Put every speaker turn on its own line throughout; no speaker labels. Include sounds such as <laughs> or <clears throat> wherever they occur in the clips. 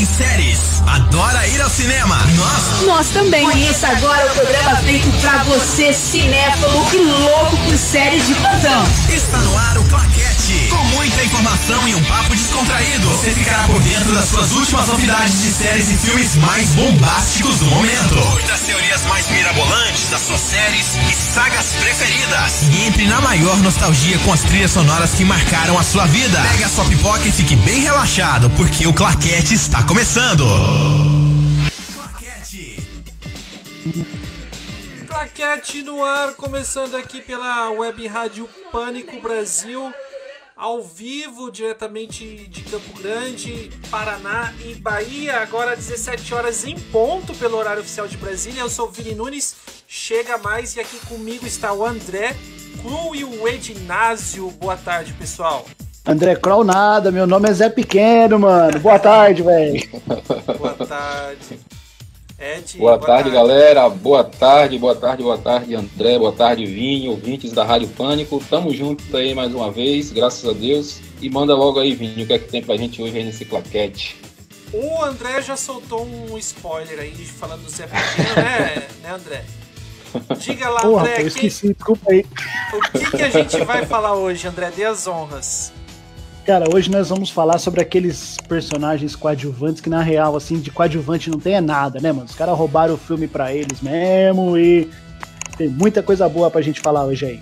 em séries, adora ir ao cinema. Nós,
nós também.
Conheça agora o programa feito pra você, cinéfilo e louco por séries de plantão.
Está no ar o Claquete, com muita informação e um papo descontraído. Você ficará por dentro das suas últimas novidades de séries e filmes mais bombásticos do momento. Curta teorias mais mirabolantes das suas séries e sagas preferidas. E entre na maior nostalgia com as trilhas sonoras que marcaram a sua vida. Pega a sua pipoca e fique bem relaxado, porque o Claquete está começando. Claquete.
Claquete no ar, começando aqui pela Web Rádio Pânico Brasil ao vivo, diretamente de Campo Grande, Paraná e Bahia, agora 17 horas em ponto pelo horário oficial de Brasília. Eu sou o Vini Nunes, chega mais e aqui comigo está o André Cru e o Ednásio. Boa tarde, pessoal.
André Kroll nada, meu nome é Zé Pequeno, mano. Boa tarde, velho.
Boa tarde. Ed,
boa, boa tarde, tarde, galera. Boa tarde, boa tarde, boa tarde, André. Boa tarde, Vinho, ouvintes da Rádio Pânico. Tamo junto aí mais uma vez, graças a Deus. E manda logo aí, Vinho, o que é que tem pra gente hoje aí nesse claquete.
O André já soltou um spoiler aí falando do Zé Pequeno, né, <laughs> né, André? Diga lá,
Porra,
André.
Eu esqueci, que... desculpa aí.
O que, que a gente vai falar hoje, André? Dê as honras.
Cara, hoje nós vamos falar sobre aqueles personagens coadjuvantes que na real, assim, de coadjuvante não tem é nada, né, mano? Os caras roubaram o filme pra eles mesmo e tem muita coisa boa pra gente falar hoje aí.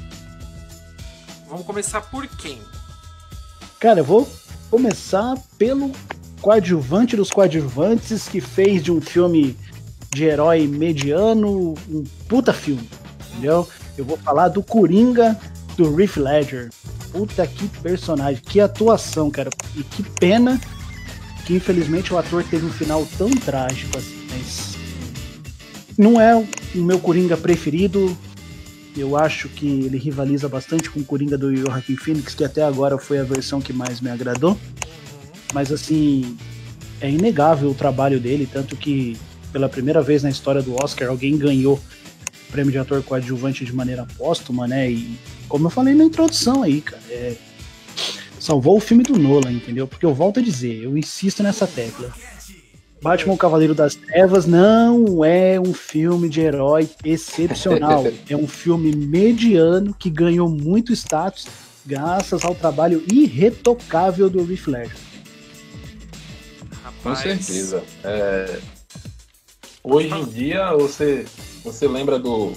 Vamos começar por quem?
Cara, eu vou começar pelo coadjuvante dos coadjuvantes que fez de um filme de herói mediano um puta filme, entendeu? Eu vou falar do Coringa do Riff Ledger. Puta que personagem, que atuação, cara. E que pena que infelizmente o ator teve um final tão trágico assim. Mas não é o meu Coringa preferido. Eu acho que ele rivaliza bastante com o Coringa do Joaquin Phoenix, que até agora foi a versão que mais me agradou. Mas assim, é inegável o trabalho dele, tanto que pela primeira vez na história do Oscar alguém ganhou prêmio de ator coadjuvante de maneira póstuma, né? E como eu falei na introdução aí, cara, é, salvou o filme do Nolan, entendeu? Porque eu volto a dizer, eu insisto nessa tecla. Batman o Cavaleiro das Trevas não é um filme de herói excepcional. <laughs> é um filme mediano que ganhou muito status graças ao trabalho irretocável do Riff Ledger.
Com certeza. É... Hoje em dia você, você lembra do,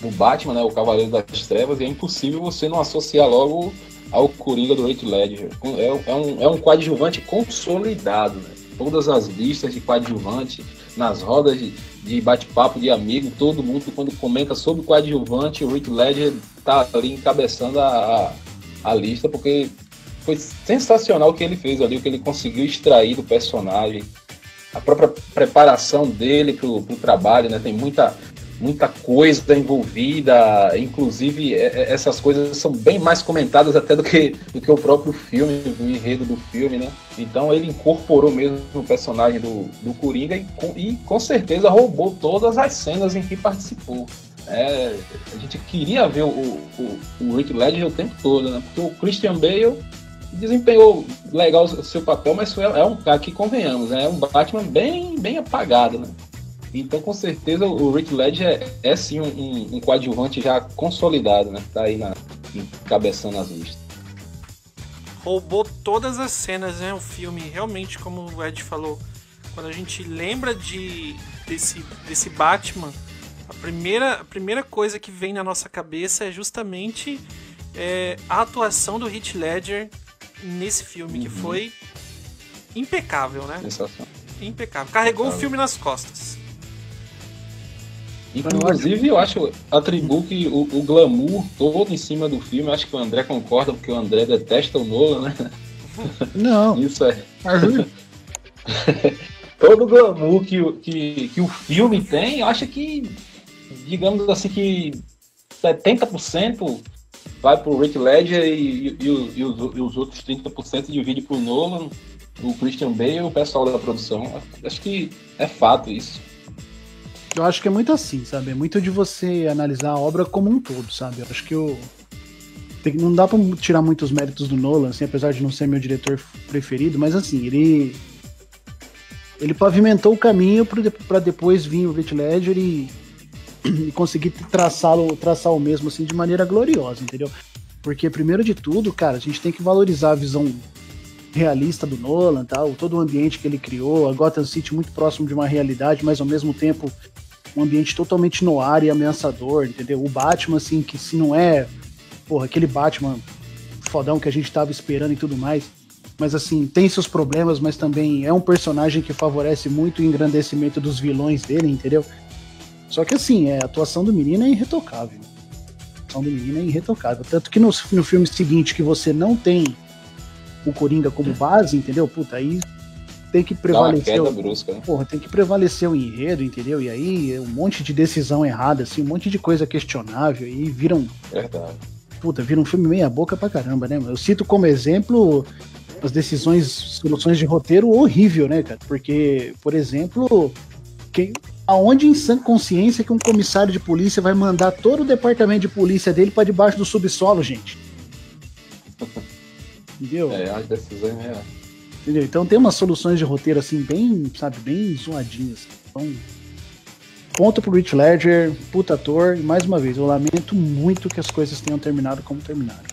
do Batman, né, o Cavaleiro das Trevas, e é impossível você não associar logo ao Coringa do Heath Ledger. É, é, um, é um coadjuvante consolidado, né? Todas as listas de coadjuvante, nas rodas de, de bate-papo de amigo, todo mundo quando comenta sobre coadjuvante, o Heath Ledger tá ali encabeçando a, a, a lista, porque foi sensacional o que ele fez ali, o que ele conseguiu extrair do personagem, a própria preparação dele para o trabalho, né? Tem muita, muita coisa envolvida, inclusive é, é, essas coisas são bem mais comentadas até do que, do que o próprio filme, o enredo do filme, né? Então ele incorporou mesmo o personagem do, do Coringa e com, e com certeza roubou todas as cenas em que participou. É, a gente queria ver o, o, o Rick Ledger o tempo todo, né? Porque o Christian Bale desempenhou legal o seu papel, mas é um cara que convenhamos, né? É um Batman bem, bem apagado, né? Então, com certeza, o Rick Ledger é, é sim um, um, coadjuvante já consolidado, né? Tá aí na, encabeçando as listas.
Roubou todas as cenas, né? O filme, realmente, como o Ed falou, quando a gente lembra de desse, desse Batman, a primeira, a primeira coisa que vem na nossa cabeça é justamente é, a atuação do Heath Ledger nesse filme, uhum. que foi impecável, né? Impecável. Carregou impecável. o filme nas costas.
Inclusive, eu acho, atribuo que o, o, glamour todo em cima do filme, acho que o André concorda, porque o André detesta o Nolan, né?
Não. <laughs>
Isso é. <laughs> todo o glamour que, que, que o filme tem, eu acho que, digamos assim, que 70% vai pro Rick Ledger e, e, e, os, e os, outros 30% divide pro Nolan, o Christian Bale e o pessoal da produção. Acho que é fato isso.
Eu acho que é muito assim, sabe? É muito de você analisar a obra como um todo, sabe? Eu acho que eu. Não dá pra tirar muitos méritos do Nolan, assim, apesar de não ser meu diretor preferido, mas assim, ele. ele pavimentou o caminho para depois vir o Heath Ledger e, <clears throat> e conseguir traçá-lo, traçar o mesmo assim de maneira gloriosa, entendeu? Porque primeiro de tudo, cara, a gente tem que valorizar a visão realista do Nolan, tal, todo o ambiente que ele criou, a Gotham City muito próximo de uma realidade, mas ao mesmo tempo um ambiente totalmente no ar e ameaçador, entendeu? O Batman, assim, que se não é, porra, aquele Batman fodão que a gente tava esperando e tudo mais, mas assim, tem seus problemas, mas também é um personagem que favorece muito o engrandecimento dos vilões dele, entendeu? Só que assim, é, a atuação do menino é irretocável. A atuação do menino é irretocável. Tanto que no, no filme seguinte que você não tem o Coringa como base, entendeu? Puta, aí tem que prevalecer.
O, brusca, né?
Porra, tem que prevalecer o enredo, entendeu? E aí um monte de decisão errada, assim, um monte de coisa questionável, e viram.
Verdade.
Puta, vira um filme meia boca pra caramba, né? Eu cito como exemplo as decisões, soluções de roteiro horrível, né, cara? Porque, por exemplo, quem, aonde em sã consciência que um comissário de polícia vai mandar todo o departamento de polícia dele para debaixo do subsolo, gente? <laughs>
Entendeu? É, as decisões é.
Entendeu? Então tem umas soluções de roteiro assim, bem, sabe, bem zoadinhas. Então, ponto pro Rich Ledger, puta ator, e mais uma vez, eu lamento muito que as coisas tenham terminado como terminaram.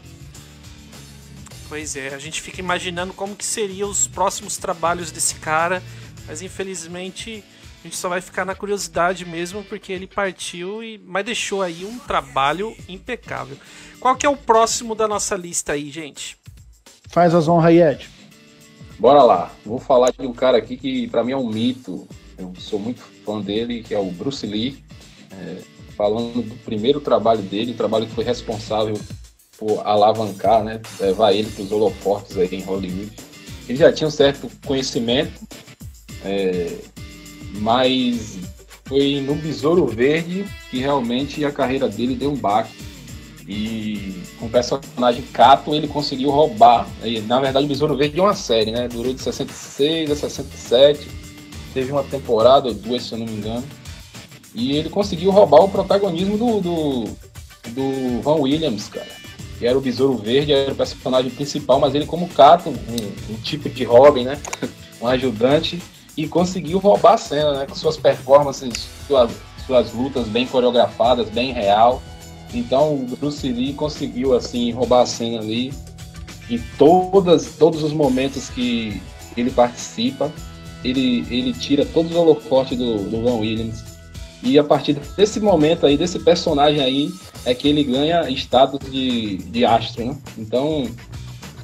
Pois é, a gente fica imaginando como que seriam os próximos trabalhos desse cara, mas infelizmente a gente só vai ficar na curiosidade mesmo porque ele partiu e mas deixou aí um trabalho impecável. Qual que é o próximo da nossa lista aí, gente?
Faz as honras aí, Ed.
Bora lá. Vou falar de um cara aqui que para mim é um mito. Eu sou muito fã dele, que é o Bruce Lee. É, falando do primeiro trabalho dele, o trabalho que foi responsável por alavancar, né, levar ele para os holofotes aí em Hollywood. Ele já tinha um certo conhecimento, é, mas foi no Besouro Verde que realmente a carreira dele deu um baque. E com o personagem Cato ele conseguiu roubar. E, na verdade, o Besouro Verde é uma série, né? Durou de 66 a 67. Teve uma temporada, ou duas, se eu não me engano. E ele conseguiu roubar o protagonismo do, do, do Van Williams, cara. Que era o Besouro Verde, era o personagem principal, mas ele como Cato, um, um tipo de Robin, né? <laughs> um ajudante. E conseguiu roubar a cena, né? Com suas performances, suas, suas lutas bem coreografadas, bem real então o Bruce Lee conseguiu assim roubar a cena ali em todas, todos os momentos que ele participa, ele, ele tira todos os holofotes do, do Van Williams. E a partir desse momento aí, desse personagem aí, é que ele ganha status de, de astro, né? Então,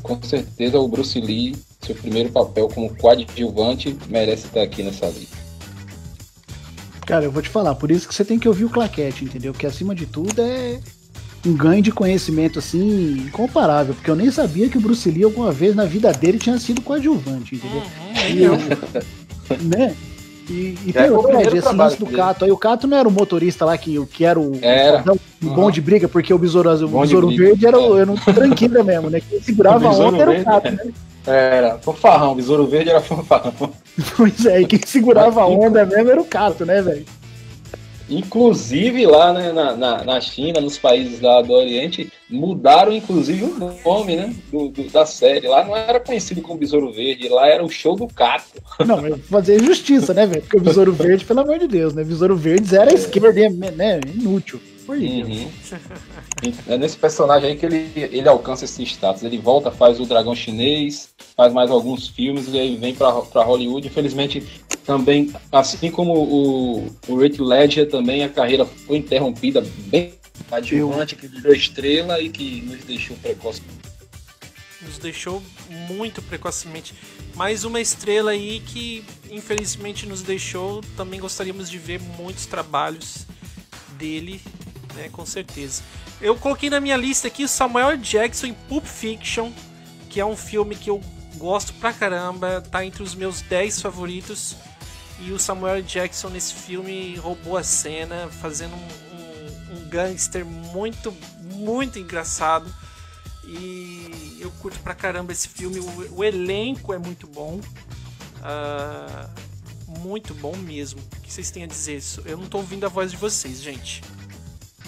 com certeza o Bruce Lee, seu primeiro papel como coadjuvante, merece estar aqui nessa lista.
Cara, eu vou te falar, por isso que você tem que ouvir o claquete, entendeu? Que acima de tudo é um ganho de conhecimento assim incomparável, porque eu nem sabia que o Bruce Lee alguma vez na vida dele tinha sido coadjuvante, entendeu? Uhum, e eu, né? E, e é, tem o Ed, esse lance do Cato. Aí o Cato não era o motorista lá que, que era o,
era.
o uhum. bom de briga, porque o Besouro, o besouro Verde era, o, era um tranquilo mesmo, né? Quem segurava a onda era o Cato, né?
Era, fanfarrão, Besouro Verde era fanfarrão. <laughs>
Pois é, e quem segurava a onda mesmo era o Cato, né, velho?
Inclusive lá né, na, na, na, China, nos países lá do Oriente, mudaram inclusive o nome né, do, do, da série. Lá não era conhecido como Besouro Verde, lá era o show do Cato.
Não, mas fazer justiça, né, velho? Porque o Besouro Verde, pelo amor de Deus, né? Besouro Verde era é. esquerda, né? Inútil. Por uhum.
É nesse personagem aí que ele, ele alcança esse status. Ele volta, faz o Dragão Chinês, faz mais alguns filmes e aí vem para Hollywood. Infelizmente, também, assim como o, o Rick Ledger, também a carreira foi interrompida bem adjuvante, que virou estrela e que nos deixou precoce.
Nos deixou muito precocemente. Mais uma estrela aí que infelizmente nos deixou. Também gostaríamos de ver muitos trabalhos dele né? Com certeza. Eu coloquei na minha lista aqui o Samuel Jackson em Pulp Fiction, que é um filme que eu gosto pra caramba, tá entre os meus 10 favoritos. E o Samuel Jackson nesse filme roubou a cena, fazendo um, um, um gangster muito, muito engraçado. E eu curto pra caramba esse filme. O, o elenco é muito bom. Uh, muito bom mesmo. O que vocês têm a dizer? Eu não tô ouvindo a voz de vocês, gente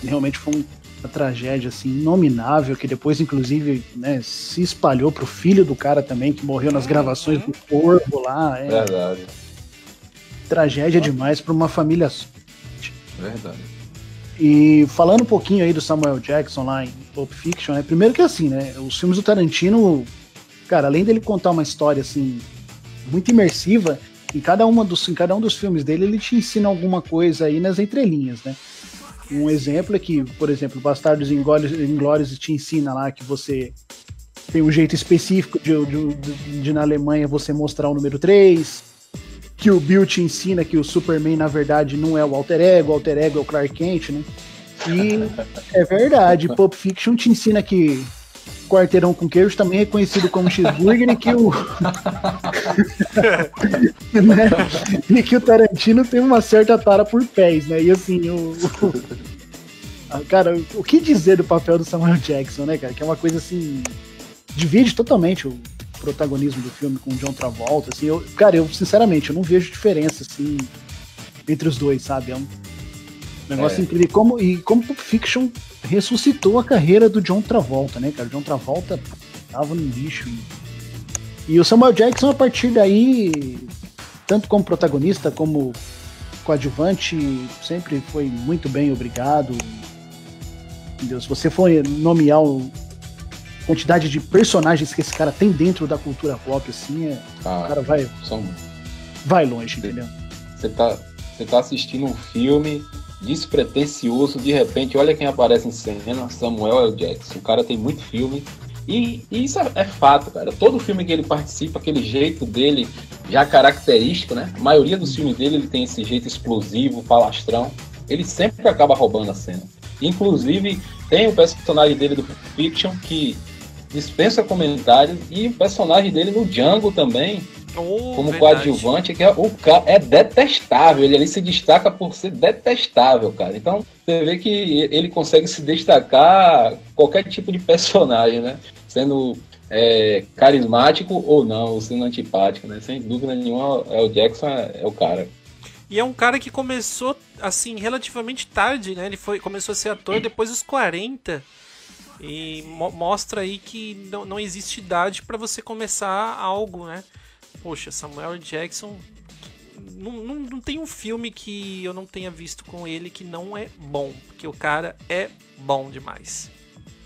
realmente foi uma tragédia assim inominável que depois inclusive né, se espalhou pro filho do cara também que morreu nas gravações do Corvo lá.
É. Verdade.
tragédia demais para uma família só.
Verdade.
E falando um pouquinho aí do Samuel Jackson lá em Pulp Fiction, né? Primeiro que assim, né? Os filmes do Tarantino, cara, além dele contar uma história assim muito imersiva, em cada uma dos em cada um dos filmes dele ele te ensina alguma coisa aí nas entrelinhas, né? Um exemplo é que, por exemplo, Bastardos Inglórios te ensina lá que você tem um jeito específico de, de, de, de na Alemanha você mostrar o número 3, que o Bill te ensina que o Superman, na verdade, não é o alter ego, o alter ego é o Clark Kent, né? E <laughs> é verdade, Pulp Fiction te ensina que quarteirão com queijo também é conhecido como cheeseburger e que o <laughs> né? e que o Tarantino tem uma certa tara por pés, né? E assim, o, cara, o que dizer do papel do Samuel Jackson, né, cara? Que é uma coisa assim divide totalmente o protagonismo do filme com o John Travolta, assim, eu, cara, eu sinceramente eu não vejo diferença assim entre os dois, sabe? É um negócio é. incrível. E como, e como Pulp Fiction ressuscitou a carreira do John Travolta, né, cara? O John Travolta tava no lixo. E, e o Samuel Jackson, a partir daí, tanto como protagonista como coadjuvante, sempre foi muito bem, obrigado. Entendeu? Se você for nomear o quantidade de personagens que esse cara tem dentro da cultura pop, assim, é, ah, o cara vai, são... vai longe, entendeu?
Você tá, você tá assistindo um filme despretensioso, de repente, olha quem aparece em cena, Samuel L. Jackson. O cara tem muito filme. E, e isso é, é, fato, cara. Todo filme que ele participa, aquele jeito dele já característico, né? A maioria dos filmes dele ele tem esse jeito explosivo, falastrão. Ele sempre acaba roubando a cena. Inclusive, tem o personagem dele do Fiction que dispensa comentários e o personagem dele no Django também, oh, como verdade. coadjuvante, que é, o cara é detestável. Ele ali se destaca por ser detestável, cara. Então você vê que ele consegue se destacar qualquer tipo de personagem, né? Sendo é, carismático ou não, ou sendo antipático, né? Sem dúvida nenhuma, é o Jackson é, é o cara.
E é um cara que começou assim relativamente tarde, né? Ele foi começou a ser ator depois dos 40. E mo mostra aí que não, não existe idade para você começar algo, né? Poxa, Samuel Jackson. Não, não, não tem um filme que eu não tenha visto com ele que não é bom. Porque o cara é bom demais.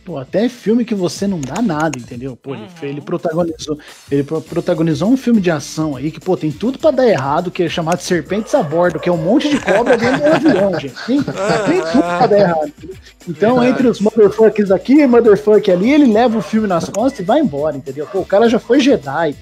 Pô, até filme que você não dá nada, entendeu? Pô, uhum. ele, protagonizou, ele protagonizou um filme de ação aí que, pô, tem tudo para dar errado, que é chamado Serpentes a Bordo, que é um monte de cobra dentro do avião, gente. Tem, tem tudo pra dar errado. Então, Verdade. entre os motherfuckers aqui e motherfucker ali, ele leva o filme nas costas e vai embora, entendeu? Pô, o cara já foi Jedi.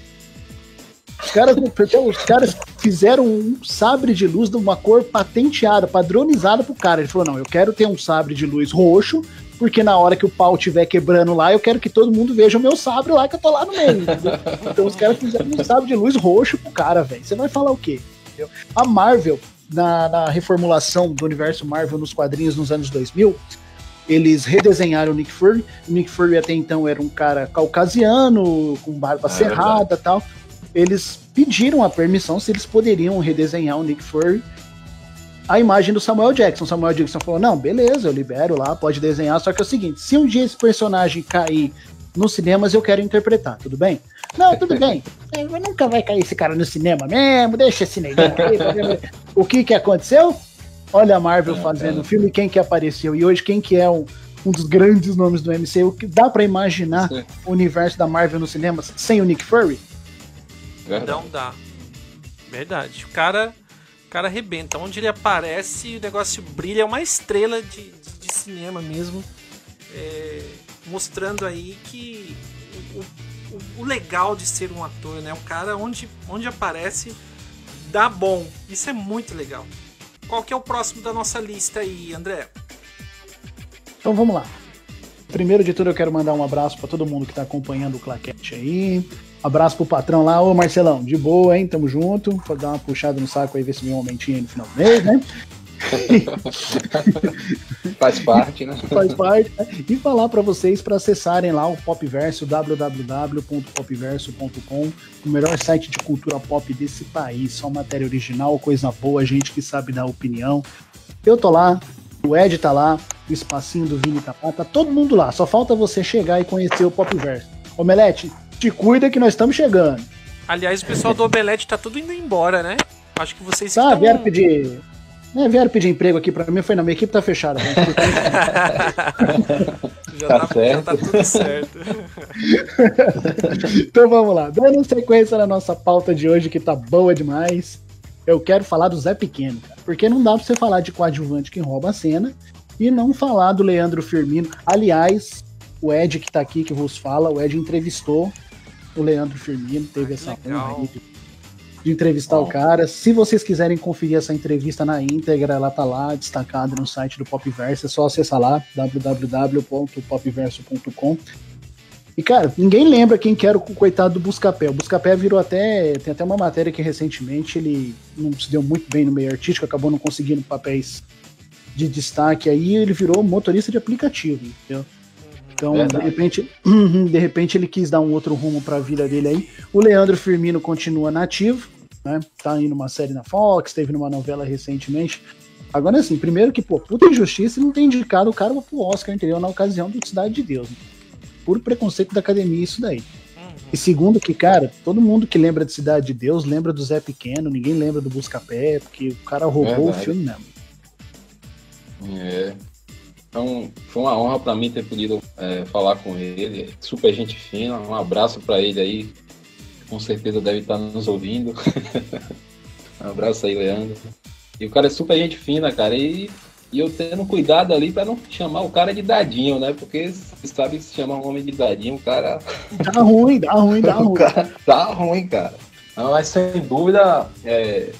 Os caras, os caras fizeram um sabre de luz de uma cor patenteada, padronizada pro cara. Ele falou: não, eu quero ter um sabre de luz roxo, porque na hora que o pau estiver quebrando lá, eu quero que todo mundo veja o meu sabre lá, que eu tô lá no meio. Entendeu? Então os caras fizeram um sabre de luz roxo pro cara, velho. Você vai falar o quê? Entendeu? A Marvel, na, na, reformulação do universo Marvel nos quadrinhos nos anos 2000, eles redesenharam o Nick Fury. O Nick Fury até então era um cara caucasiano, com barba ah, é cerrada e tal. Eles pediram a permissão se eles poderiam redesenhar o Nick Fury a imagem do Samuel Jackson. Samuel Jackson falou: não, beleza, eu libero lá, pode desenhar. Só que é o seguinte: se um dia esse personagem cair nos cinemas, eu quero interpretar, tudo bem? Não, tudo <laughs> bem. Mas nunca vai cair esse cara no cinema mesmo, deixa esse negão aí. o que que aconteceu? Olha a Marvel é, fazendo o é. filme, quem que apareceu? E hoje quem que é um, um dos grandes nomes do MCU? Que dá para imaginar Sim. o universo da Marvel nos cinemas sem o Nick Fury?
Verdade. Não dá. Verdade. O cara cara arrebenta. Onde ele aparece, o negócio brilha. É uma estrela de, de, de cinema mesmo. É, mostrando aí que o, o, o, legal de ser um ator, né? O cara onde, onde aparece dá bom. Isso é muito legal. Qual que é o próximo da nossa lista aí, André?
Então vamos lá. Primeiro de tudo, eu quero mandar um abraço para todo mundo que está acompanhando o Claquete aí. Abraço pro patrão lá, ô Marcelão, de boa, hein? Tamo junto. Vou dar uma puxada no saco aí, ver se vem um aumentinho aí no final do mês, né? <laughs>
Faz parte, né? <laughs>
Faz parte. Né? E falar para vocês para acessarem lá o Popverso, www.popverso.com, o melhor site de cultura pop desse país. Só matéria original, coisa boa, gente que sabe dar opinião. Eu tô lá, o Ed tá lá, o espacinho do Vini tá lá, tá todo mundo lá. Só falta você chegar e conhecer o Popverso. Omelete, te cuida que nós estamos chegando.
Aliás, o pessoal do Omelete tá tudo indo embora, né? Acho que vocês
Tá,
estão...
vieram pedir. Né, vieram pedir emprego aqui pra mim, foi na minha equipe tá fechada. gente. <laughs>
já,
Tá
tá, já
certo.
tá tudo certo. <laughs>
então vamos lá. Dando sequência na nossa pauta de hoje, que tá boa demais. Eu quero falar do Zé Pequeno, cara. Porque não dá pra você falar de coadjuvante que rouba a cena e não falar do Leandro Firmino. Aliás, o Ed que tá aqui, que vos fala, o Ed entrevistou o Leandro Firmino, teve
Ai,
essa honra aí de, de entrevistar o cara. Se vocês quiserem conferir essa entrevista na íntegra, ela tá lá, destacada no site do Popverso, é só acessar lá, www.popverso.com. E, cara, ninguém lembra quem que era o coitado do Buscapé. O Buscapé virou até. Tem até uma matéria que recentemente ele não se deu muito bem no meio artístico, acabou não conseguindo papéis de destaque aí, ele virou motorista de aplicativo, entendeu? Então, de repente, <clears throat> de repente ele quis dar um outro rumo pra vida dele aí. O Leandro Firmino continua nativo, né? Tá indo numa série na Fox, teve numa novela recentemente. Agora, assim, primeiro que, pô, puta injustiça não tem indicado o cara pro Oscar, entendeu? Na ocasião do Cidade de Deus. Né? Puro preconceito da academia, isso daí. E segundo que, cara, todo mundo que lembra de Cidade de Deus lembra do Zé Pequeno, ninguém lembra do Buscapé, porque o cara roubou
Verdade.
o filme mesmo.
É. Então, foi uma honra para mim ter podido é, falar com ele. Super gente fina. Um abraço para ele aí. Com certeza deve estar nos ouvindo. <laughs> um abraço aí, Leandro. E o cara é super gente fina, cara. E, e eu tendo cuidado ali para não chamar o cara de dadinho, né? Porque você sabe que se chamar um homem de dadinho, o cara <laughs>
Dá ruim, dá ruim, dá ruim.
cara tá ruim, cara. Mas sem dúvida, é,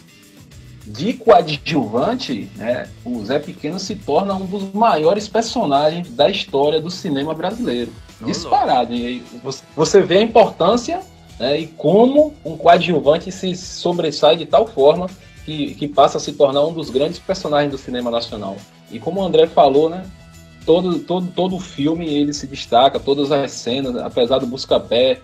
de coadjuvante, né, o Zé Pequeno se torna um dos maiores personagens da história do cinema brasileiro.
Ô,
Disparado. E aí você- você vê a importância né, e como um coadjuvante se sobressai de tal forma que, que passa a se tornar um dos grandes personagens do cinema nacional. E como o André falou, né? Todo, todo, todo o filme ele se destaca, todas as cenas, apesar do Buscapé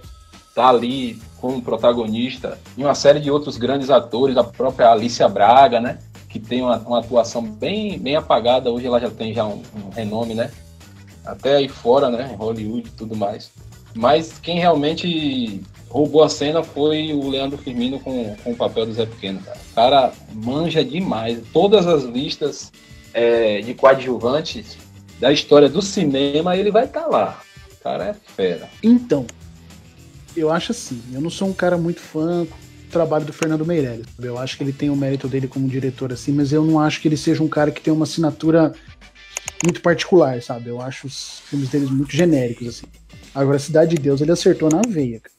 tá ali como protagonista, e uma série de outros grandes atores, a própria Alicia Braga, né? Que tem uma, uma atuação bem, bem apagada, hoje ela já tem já um, um renome, né? Até aí fora, né? Hollywood e tudo mais. Mas quem realmente roubou a cena foi o Leandro Firmino com, com o papel do Zé Pequeno, cara. O cara manja demais. Todas as listas é, de coadjuvantes da história do cinema, ele vai estar lá. O cara é fera.
Então, eu acho assim, eu não sou um cara muito fã do trabalho do Fernando Meirelles. sabe? Eu acho que ele tem o mérito dele como diretor, assim, mas eu não acho que ele seja um cara que tem uma assinatura muito particular, sabe? Eu acho os filmes deles muito genéricos, assim. Agora, Cidade de Deus, ele acertou na veia, cara.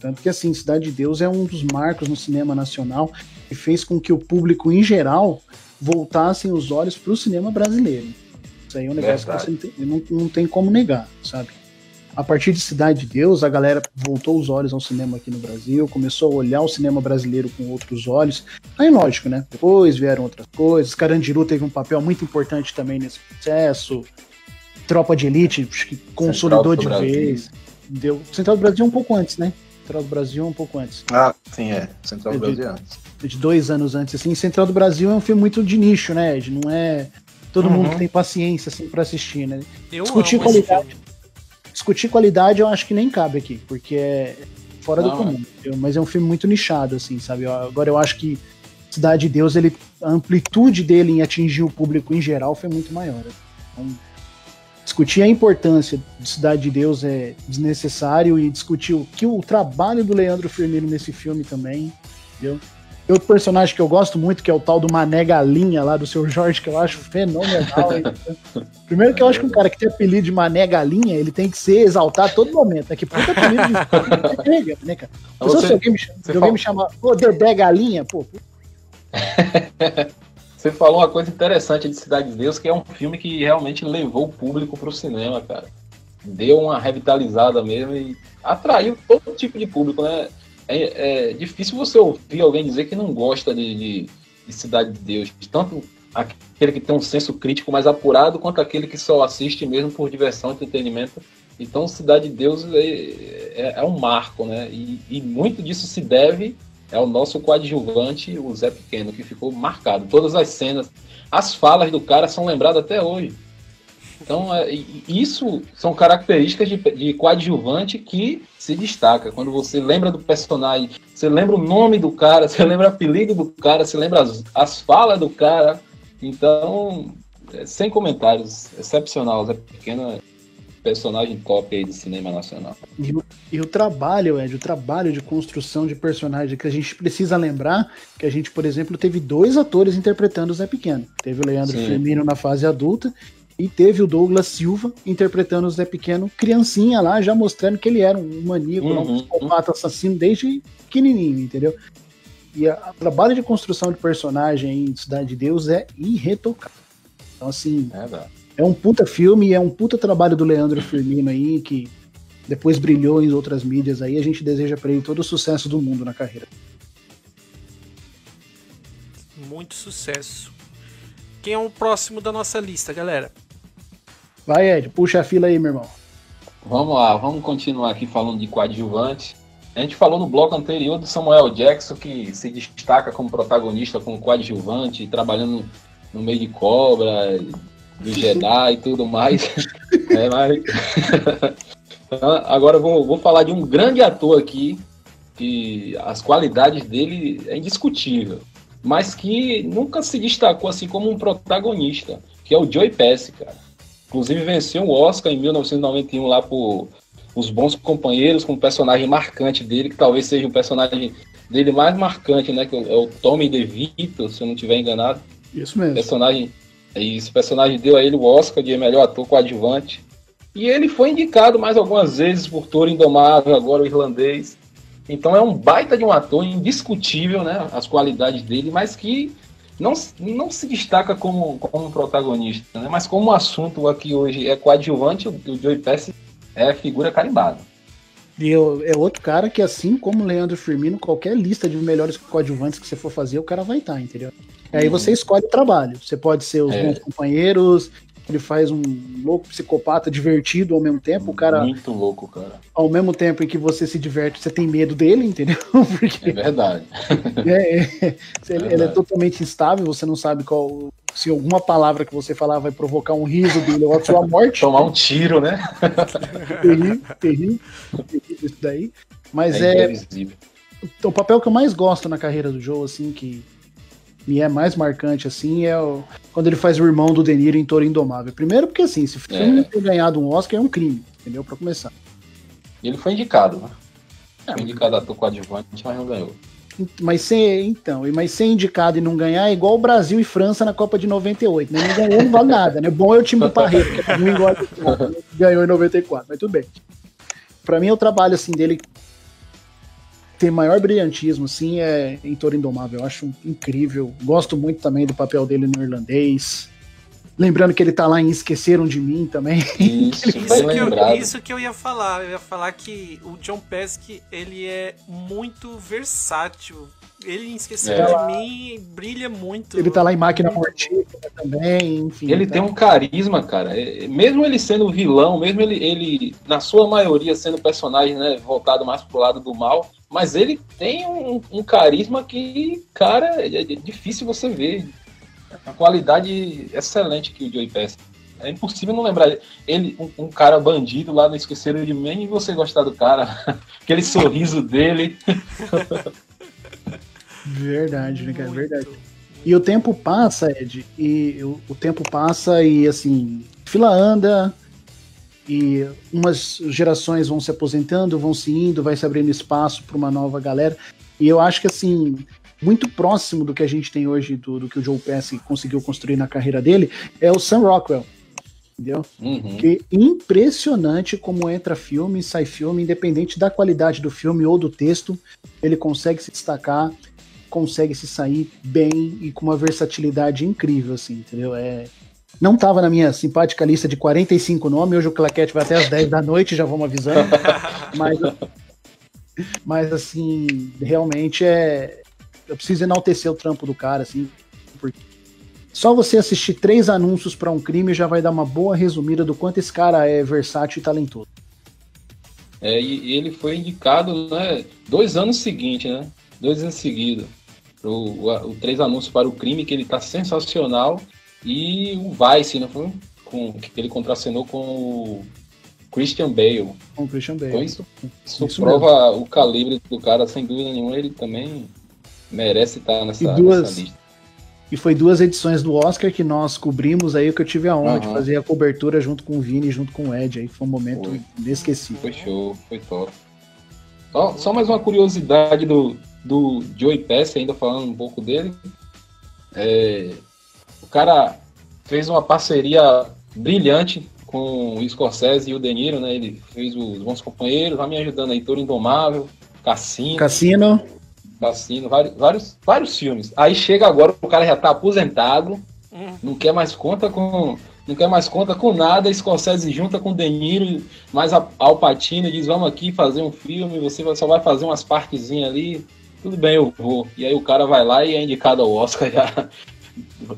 Tanto que, assim, Cidade de Deus é um dos marcos no cinema nacional e fez com que o público, em geral, voltassem os olhos para o cinema brasileiro. Isso aí é um negócio
Verdade.
que você não tem, não, não tem como negar, sabe? A partir de Cidade de Deus, a galera voltou os olhos ao cinema aqui no Brasil, começou a olhar o cinema brasileiro com outros olhos. Aí, lógico, né? Depois vieram outras coisas. Carandiru teve um papel muito importante também nesse processo. Tropa de Elite, acho que consolidou
do
de
Brasil.
vez. Deu. Central do Brasil um pouco antes, né? Central do Brasil um pouco antes.
Ah, sim, é. Central
do
Brasil
Brasil De dois anos antes, assim. Central do Brasil é um filme muito de nicho, né? Ed? Não é todo
Uhum.
mundo que tem paciência, assim, pra assistir, né?
Eu
Discutir
amo esse
qualidade.
filme.
Discutir qualidade eu acho que nem cabe aqui, porque é fora do
Não,
comum. entendeu? Mas é um filme muito nichado, assim, sabe? Eu- Agora eu acho que Cidade de Deus, ele, a amplitude dele em atingir o público em geral foi muito maior. Então, discutir a importância de Cidade de Deus é desnecessário e discutir o que o trabalho do Leandro Firmino nesse filme também, entendeu? E Outro personagem que eu gosto muito, que é o tal do Mané Galinha lá do seu Jorge, que eu acho fenomenal. Primeiro que eu acho que um cara que tem apelido de Mané Galinha, ele tem que ser exaltado a todo momento. Né? Que puta apelido de <laughs> pega, né, cara? Se
você-
alguém me, chama- alguém me chamar, pô, Dedé Galinha, pô, <laughs>
Você falou uma coisa interessante de Cidade de Deus, que é um filme que realmente levou o público pro cinema, cara. Deu uma revitalizada mesmo e atraiu todo tipo de público, né? É, é difícil você ouvir alguém dizer que não gosta de, de- de Cidade de Deus. Tanto aquele que tem um senso crítico mais apurado, quanto aquele que só assiste mesmo por diversão e entretenimento. Então, Cidade de Deus é, é- é um marco, né? E, e muito disso se deve é o nosso coadjuvante, o Zé Pequeno, que ficou marcado. Todas as cenas, as falas do cara são lembradas até hoje. Então, é, isso são características de, de coadjuvante que se destaca. Quando você lembra do personagem, você lembra o nome do cara, <laughs> você lembra o apelido do cara, você lembra as, as falas do cara. Então, é, sem comentários, excepcional. Zé Pequeno personagem top aí do cinema nacional.
E o, e o trabalho, Ed, o trabalho de construção de personagem que a gente precisa lembrar que a gente, por exemplo, teve dois atores interpretando o Zé Pequeno. Teve o Leandro Sim. Firmino na fase adulta e teve o Douglas Silva interpretando o Zé Pequeno, criancinha lá, já mostrando que ele era um maníaco, uhum, um psicopata assassino desde pequenininho, entendeu? E o trabalho de construção de personagem em Cidade de Deus é irretocável. Então, assim, é, é um puta filme, é um puta trabalho do Leandro Firmino aí, que depois brilhou em outras mídias aí. A gente deseja para ele todo o sucesso do mundo na carreira.
Muito sucesso. Quem é o próximo da nossa lista, galera?
Vai, Ed, puxa a fila aí, meu irmão.
Vamos lá, vamos continuar aqui falando de coadjuvante. A gente falou no bloco anterior do Samuel Jackson, que se destaca como protagonista, como coadjuvante, trabalhando no meio de cobra, do Jedi e tudo mais. <laughs> é, mas... <laughs> Agora eu vou, vou falar de um grande ator aqui, que as qualidades dele é indiscutível, mas que nunca se destacou assim como um protagonista, que é o Joey Pesci, cara. Inclusive venceu o Oscar em 1991 lá por Os Bons Companheiros, com um personagem marcante dele, que talvez seja o personagem dele mais marcante, né? Que é o Tommy DeVito, se eu não estiver enganado.
Isso mesmo.
Personagem esse personagem deu a ele o Oscar de melhor ator coadjuvante. E ele foi indicado mais algumas vezes por Toro Indomável, agora o irlandês. Então é um baita de um ator indiscutível, né? As qualidades dele, mas que não, não se destaca como, como protagonista, né? Mas como o assunto aqui hoje é coadjuvante, o, o Joey Pesci é figura carimbada.
E eu, é outro cara que, assim como o Leandro Firmino, qualquer lista de melhores coadjuvantes que você for fazer, o cara vai estar, entendeu? Aí você escolhe o trabalho. Você pode ser os é. bons companheiros, ele faz um louco psicopata divertido ao mesmo tempo. O cara.
Muito louco, cara.
Ao mesmo tempo em que você se diverte, você tem medo dele, entendeu? <laughs>
Porque, é verdade. <laughs>
É, é, ele, ele, é totalmente instável, você não sabe qual. Se alguma palavra que você falar vai provocar um riso dele ou a sua morte. <laughs>
Tomar um tiro, né?
terrível, terrível, terrível isso daí. Mas é. é o papel que eu mais gosto na carreira do Joe, assim, que me é mais marcante, assim, é o, quando ele faz o irmão do Deniro em Toro Indomável. Primeiro porque, assim, se o filme é. ter ganhado um Oscar é um crime, entendeu? Pra começar.
Ele foi indicado, né? É, foi indicado a ator coadjuvante, mas não ganhou.
Mas ser, então, mas ser indicado e não ganhar é igual o Brasil e França na Copa de 98, né? Não ganhou, não vale nada, né? Bom é o time do Parreiro, que é ruim igual ganhou em 94, mas tudo bem. Pra mim, é o trabalho, assim, dele tem maior brilhantismo, sim, é em Toro Indomável. Eu acho incrível. Gosto muito também do papel dele no irlandês. Lembrando que ele tá lá em Esqueceram de Mim também.
Isso, <laughs> isso, que, eu, isso que eu ia falar. Eu ia falar que o John Pesky, ele é muito versátil. Ele em Esqueceram é. de Mim brilha muito.
Ele tá lá em Máquina Mortífera também, enfim.
Ele
tá.
tem um carisma, cara. É, mesmo ele sendo vilão, mesmo ele, ele na sua maioria, sendo personagem né, voltado mais pro lado do mal, mas ele tem um, um carisma que, cara, é, é difícil você ver. A qualidade excelente que o Joey Pesci. É impossível não lembrar ele, um, um, cara bandido lá no Esqueceram de Mim e você gostar do cara. <laughs> Aquele sorriso dele. <laughs>
Verdade, né, cara? Verdade. E o tempo passa, Ed, e o, o tempo passa e assim, fila anda, e umas gerações vão se aposentando, vão se indo, vai se abrindo espaço para uma nova galera. E eu acho que assim, muito próximo do que a gente tem hoje, do, do que o Joe Pesci conseguiu construir na carreira dele, é o Sam Rockwell. Entendeu? Uhum. Que impressionante como entra filme, sai filme, independente da qualidade do filme ou do texto, ele consegue se destacar, consegue se sair bem e com uma versatilidade incrível, assim, entendeu? É, não estava na minha simpática lista de 45 nomes, hoje o claquete vai até as 10 da noite, já vamos avisando. <laughs> mas, mas, assim, realmente é. Eu preciso enaltecer o trampo do cara, assim, porque só você assistir três anúncios para um crime já vai dar uma boa resumida do quanto esse cara é versátil e talentoso.
É, e ele foi indicado, né, dois anos seguintes, né? Dois anos seguidos. O, o, o, três anúncios para o crime, que ele tá sensacional. E o Vice, né? Foi com, que ele contracenou com o Christian Bale.
Com o Christian Bale.
Então isso, isso,
Isso
prova o calibre do cara, sem dúvida nenhuma, ele também merece estar nessa,
E duas-
nessa lista.
E foi duas edições do Oscar que nós cobrimos aí, que eu tive a honra de
Aham.
fazer a cobertura junto com o Vini, junto com o Ed. Aí foi um momento
Foi.
inesquecível.
Foi show, foi top. Só, só mais uma curiosidade do, do Joey Pesci, ainda falando um pouco dele. É, o cara fez uma parceria brilhante com o Scorsese e o De Niro, né? Ele fez os Bons Companheiros, vai me ajudando aí, Toro Indomável, Cassino,
Cassino,
Cassino, vários, vários, vários filmes. Aí chega agora, o cara já tá aposentado,
Hum.
não quer mais conta com. Não quer mais conta com nada, Scorsese junta com De Niro, mais a Al Pacino e diz, vamos aqui fazer um filme, você vai- só vai fazer umas partezinhas ali, tudo bem, eu vou. E aí o cara vai lá e é indicado ao Oscar <laughs> já,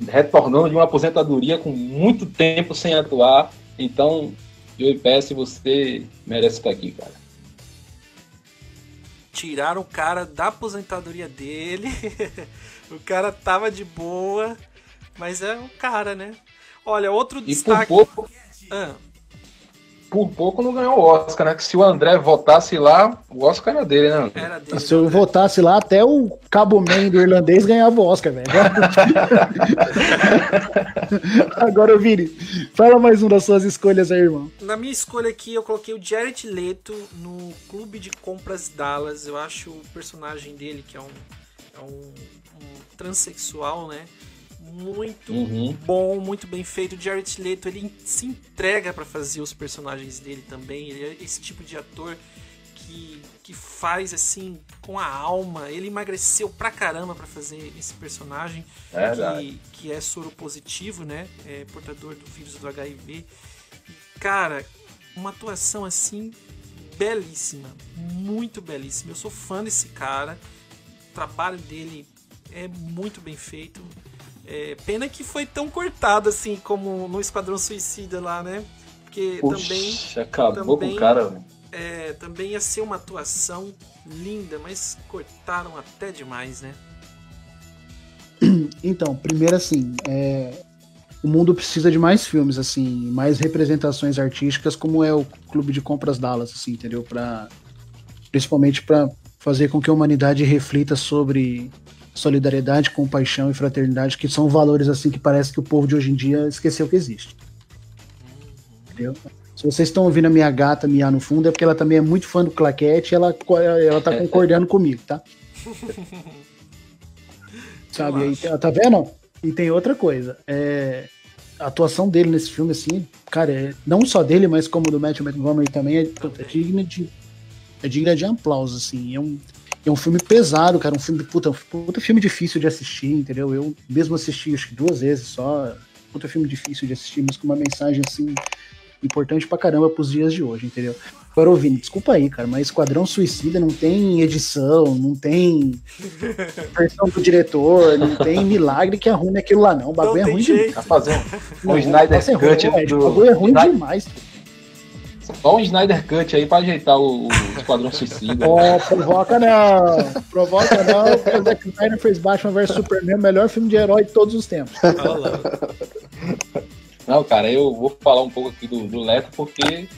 retornando de uma aposentadoria com muito tempo sem atuar. Então, eu peço você merece estar aqui, cara.
Tiraram o cara da aposentadoria dele. <laughs> o cara tava de boa. Mas é o cara, né? Olha, outro
E por
destaque.
pouco,
Ah,
por pouco não ganhou o Oscar, né? Que se o André votasse lá, o Oscar era dele, né? André?
era dele.
se eu
né?
votasse lá, até o Cabo Man do irlandês ganhava o Oscar, velho. <laughs> Agora, Vini, fala mais um das suas escolhas aí, irmão.
Na minha escolha aqui, eu coloquei o Jared Leto no Clube de Compras Dallas. Eu acho o personagem dele, que é um, é um, um transexual, né? Muito
Uhum.
bom, muito bem feito. O Jared Leto, ele se entrega pra fazer os personagens dele também. Ele é esse tipo de ator que, que faz assim com a alma. Ele emagreceu pra caramba pra fazer esse personagem
É
que, que é soro positivo, né? É portador do vírus do HIV. E, cara, uma atuação assim belíssima, muito belíssima. Eu sou fã desse cara. O trabalho dele é muito bem feito. É, pena que foi tão cortado assim como no Esquadrão Suicida lá, né? Porque também
Puxa, acabou
também-
com o cara, velho.
é, também ia ser uma atuação linda, mas cortaram até demais, né? <clears throat>
Então, primeiro assim, é, o mundo precisa de mais filmes, assim, mais representações artísticas, como é o Clube de Compras Dallas, assim, entendeu? Pra, principalmente para fazer com que a humanidade reflita sobre solidariedade, compaixão e fraternidade, que são valores assim que parece que o povo de hoje em dia esqueceu que existe. Entendeu? Se vocês estão ouvindo a minha gata miar no fundo, é porque ela também é muito fã do claquete e ela, ela tá concordando <laughs> comigo, tá? <laughs> Sabe? Aí, tá vendo? E tem outra coisa. É, a atuação dele nesse filme, assim, cara, é, não só dele, mas como do Matthew Montgomery também, é, é digna de. É digna de aplauso, assim. É um, é um filme pesado, cara. Um filme, puta, um puta filme difícil de assistir, entendeu? Eu mesmo assisti, acho que duas vezes só. Puta filme difícil de assistir, mas com uma mensagem, assim, importante pra caramba pros dias de hoje, entendeu? Agora, Vini, desculpa aí, cara, mas Esquadrão Suicida não tem edição, não tem <laughs> versão do diretor, não tem milagre que arrume aquilo lá, não. O bagulho
Não
é ruim
jeito.
demais.
Tá fazendo
Não,
um Snyder
é ruim, é, O
do.
bagulho é ruim
Snyder-
demais.
Só um Snyder Cut aí pra ajeitar o, o Esquadrão Suicida.
Ó, provoca não. Provoca não, porque o Zack Snyder fez Batman vs Superman, o melhor filme de herói de todos os tempos.
Lá.
Não, cara, eu vou falar um pouco aqui do, do Leto porque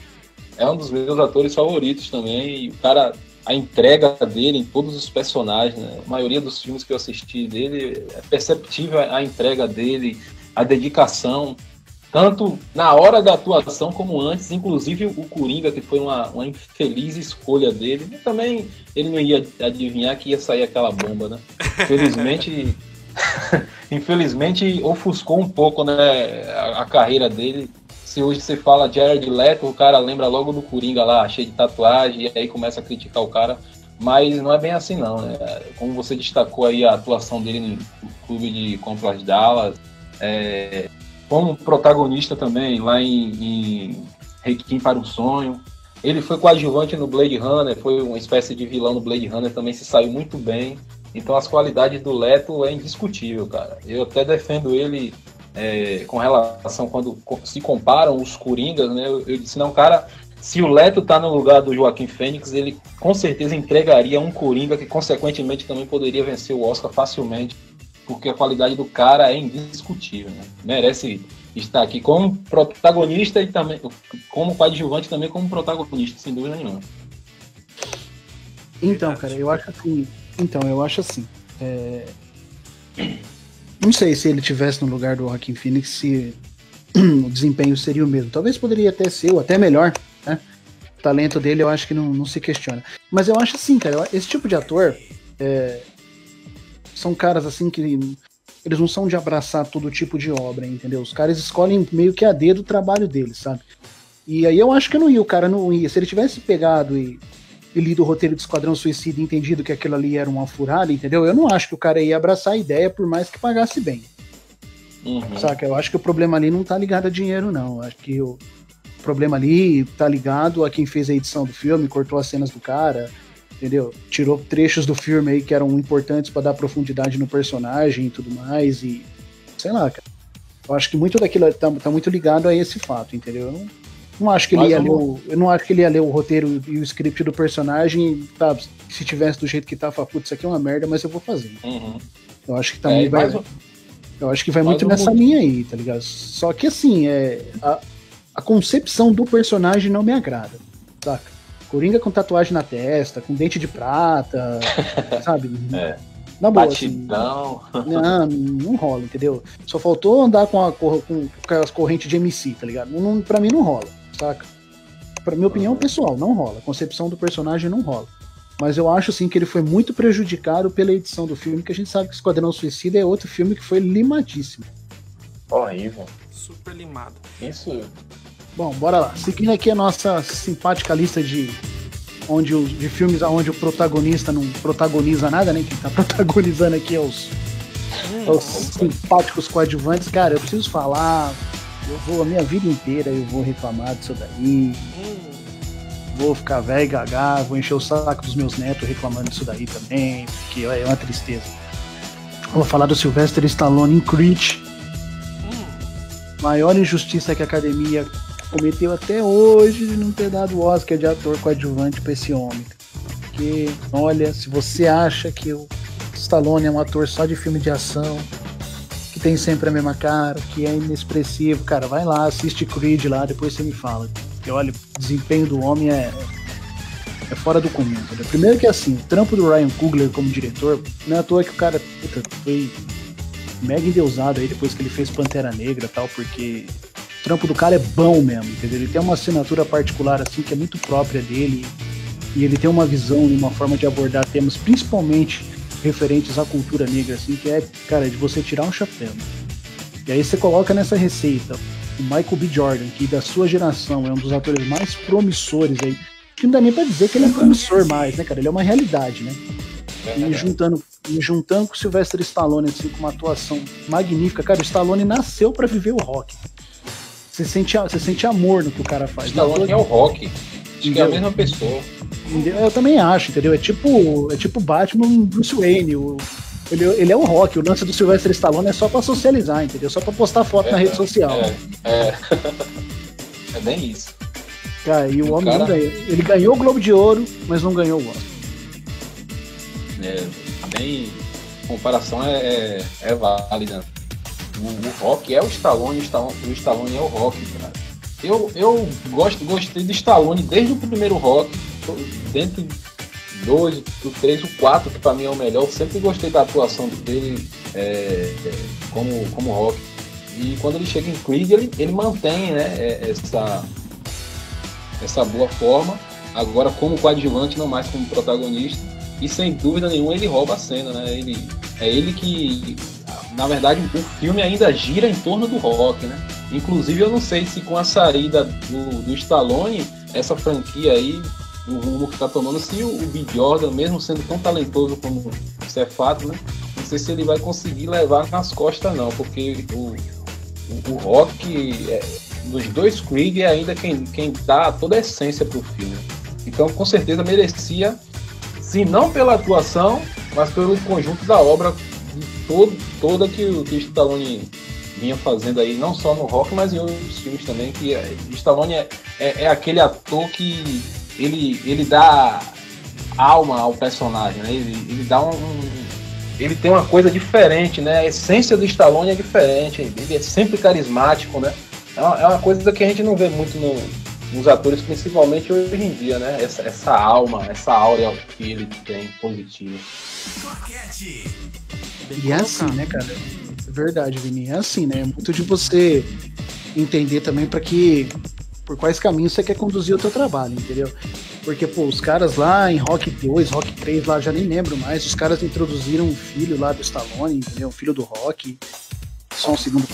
é um dos meus atores favoritos também. E o cara, a entrega dele em todos os personagens, né? a maioria dos filmes que eu assisti dele, é perceptível a entrega dele, a dedicação, tanto na hora da atuação como antes, inclusive o Coringa, que foi uma, uma infeliz escolha dele. E também ele não ia adivinhar que ia sair aquela bomba, né? Felizmente. <laughs> infelizmente ofuscou um pouco né, a, a carreira dele. Se hoje você fala Jared Leto, o cara lembra logo do Coringa lá, cheio de tatuagem, e aí começa a criticar o cara. Mas não é bem assim não, né? Como você destacou aí a atuação dele no clube de compras Dallas, é, como protagonista também lá em, em Requiem para um Sonho. Ele foi coadjuvante no Blade Runner, foi uma espécie de vilão no Blade Runner, também se saiu muito bem. Então as qualidades do Leto é indiscutível, cara. Eu até defendo ele é, com relação quando se comparam os Coringas, né? Eu, eu disse, não, cara, se o Leto tá no lugar do Joaquim Fênix, ele com certeza entregaria um Coringa que consequentemente também poderia vencer o Oscar facilmente, porque a qualidade do cara é indiscutível, né? Merece está aqui como protagonista e também como coadjuvante também como protagonista, sem dúvida nenhuma.
Então, cara, eu acho assim. Então, eu acho assim. É... Não sei se ele tivesse no lugar do Joaquim Phoenix, se <clears throat> o desempenho seria o mesmo. Talvez poderia até ser, ou até melhor, né? O talento dele eu acho que não, não se questiona. Mas eu acho assim, cara, esse tipo de ator é... são caras assim que eles não são de abraçar todo tipo de obra, entendeu? Os caras escolhem meio que a dedo o trabalho deles, sabe? E aí eu acho que não ia, o cara não ia. Se ele tivesse pegado e, e lido o roteiro do Esquadrão Suicida e entendido que aquilo ali era uma furada, entendeu? Eu não acho que o cara ia abraçar a ideia por mais que pagasse bem. Uhum. Saca? Eu acho que o problema ali não tá ligado a dinheiro, não. Eu acho que o problema ali tá ligado a quem fez a edição do filme, cortou as cenas do cara, entendeu? Tirou trechos do filme aí que eram importantes para dar profundidade no personagem e tudo mais, e sei lá, cara. Eu acho que muito daquilo tá, tá muito ligado a esse fato, entendeu? Eu não, não acho que ele ia ler o, eu não acho que ele ia ler o roteiro e o script do personagem, tá, se tivesse do jeito que tá, falar, putz, isso aqui é uma merda, mas eu vou fazer. Uhum. Eu acho que também é, vai. Um... Eu acho que vai muito nessa linha aí, tá ligado? Só que assim, é, a, a concepção do personagem não me agrada, saca? Coringa com tatuagem na testa, com dente de prata, <laughs> sabe?
É. Na boa, assim. Batidão.
Assim, não, não rola, entendeu? Só faltou andar com, a, com, com aquelas correntes de MC, tá ligado? Não, pra mim não rola, saca? Pra minha opinião pessoal, não rola. A concepção do personagem não rola. Mas eu acho assim que ele foi muito prejudicado pela edição do filme, que a gente sabe que Esquadrão Suicida é outro filme que foi limadíssimo.
Horrível.
Super limado.
Isso
Bom, bora lá. Seguindo aqui a nossa simpática lista de onde de filmes onde o protagonista não protagoniza nada, né? Quem tá <laughs> protagonizando aqui é os, é os simpáticos coadjuvantes. Cara, eu preciso falar. Eu vou a minha vida inteira eu vou reclamar disso daí. Vou ficar velho gaga, vou encher o saco dos meus netos reclamando disso daí também, porque é uma tristeza. Vou falar do Sylvester Stallone em Creed. Maior injustiça que a academia cometeu até hoje de não ter dado o Oscar de ator coadjuvante para esse homem. Porque, olha, se você acha que o Stallone é um ator só de filme de ação, que tem sempre a mesma cara, que é inexpressivo, cara, vai lá, assiste Creed lá, depois você me fala. Porque, olha, o desempenho do homem é, é fora do comum. Entendeu? Primeiro que assim, o trampo do Ryan Coogler como diretor, não é à toa que o cara puta, foi mega endeusado aí depois que ele fez Pantera Negra e tal, porque o trampo do cara é bom mesmo, entendeu? Ele tem uma assinatura particular assim que é muito própria dele e ele tem uma visão e uma forma de abordar temas, principalmente referentes à cultura negra, assim, que é, cara, de você tirar um chapéu. E aí você coloca nessa receita o Michael B. Jordan, que da sua geração é um dos atores mais promissores aí, que não dá nem pra dizer que ele é promissor mais, né, cara? Ele é uma realidade, né? E juntando, e juntando com o Sylvester Stallone, assim, com uma atuação magnífica. Cara, o Stallone nasceu para viver o rock. Você sente, você sente amor no que o cara faz.
Stallone é o rock. Acho que é a mesma pessoa.
Eu também acho, entendeu? É tipo, é tipo Batman Bruce Wayne. O, ele, ele é o rock. O lance do Sylvester Stallone é só pra socializar, entendeu? Só pra postar foto é, na rede social.
É, é. <laughs> é bem isso.
Cara, e o, o homem cara... ganhou. Ele ganhou o Globo de Ouro, mas não ganhou o Oscar.
É, bem. A comparação é, é, é válida o, o rock é o Stallone, o Stallone, o Stallone é o rock, cara. Eu, eu gosto, gostei de Stallone desde o primeiro rock, dentro do 2, do 3, o 4, que pra mim é o melhor. Eu sempre gostei da atuação dele é, é, como, como rock. E quando ele chega em Creed, ele, ele mantém né, é, essa, essa boa forma. Agora como coadjuvante, não mais como protagonista. E sem dúvida nenhuma ele rouba a cena, né? Ele, é ele que na verdade, o filme ainda gira em torno do rock, né? Inclusive, eu não sei se com a saída do, do Stallone, essa franquia aí, o rumo que tá tomando, se o, o. Jordan, mesmo sendo tão talentoso como isso é fato, né? Não sei se ele vai conseguir levar nas costas, não, porque o, o, o rock, é, nos dois Creed, é ainda quem, quem dá toda a essência pro filme. Então, com certeza, merecia, se não pela atuação, mas pelo conjunto da obra todo, toda que, o, que Stallone vinha fazendo aí, não só no rock, mas em outros filmes também, que é, Stallone é, é, é, aquele ator que ele, ele dá alma ao personagem, né? Ele, ele dá um, um ele tem uma coisa diferente, né? A essência do Stallone é diferente, ele é sempre carismático, né? É uma, é uma coisa que a gente não vê muito no, nos atores, principalmente hoje em dia, né? Essa, essa alma, essa áurea que ele tem positiva.
E é assim, né, cara? É verdade, Vini. É assim, né? É muito de você entender também para que por quais caminhos você quer conduzir o teu trabalho, entendeu? Porque, pô, os caras lá em Rock 2, Rock 3, lá já nem lembro mais, os caras introduziram um filho lá do Stallone, entendeu? Um filho do Rock. Só um segundo.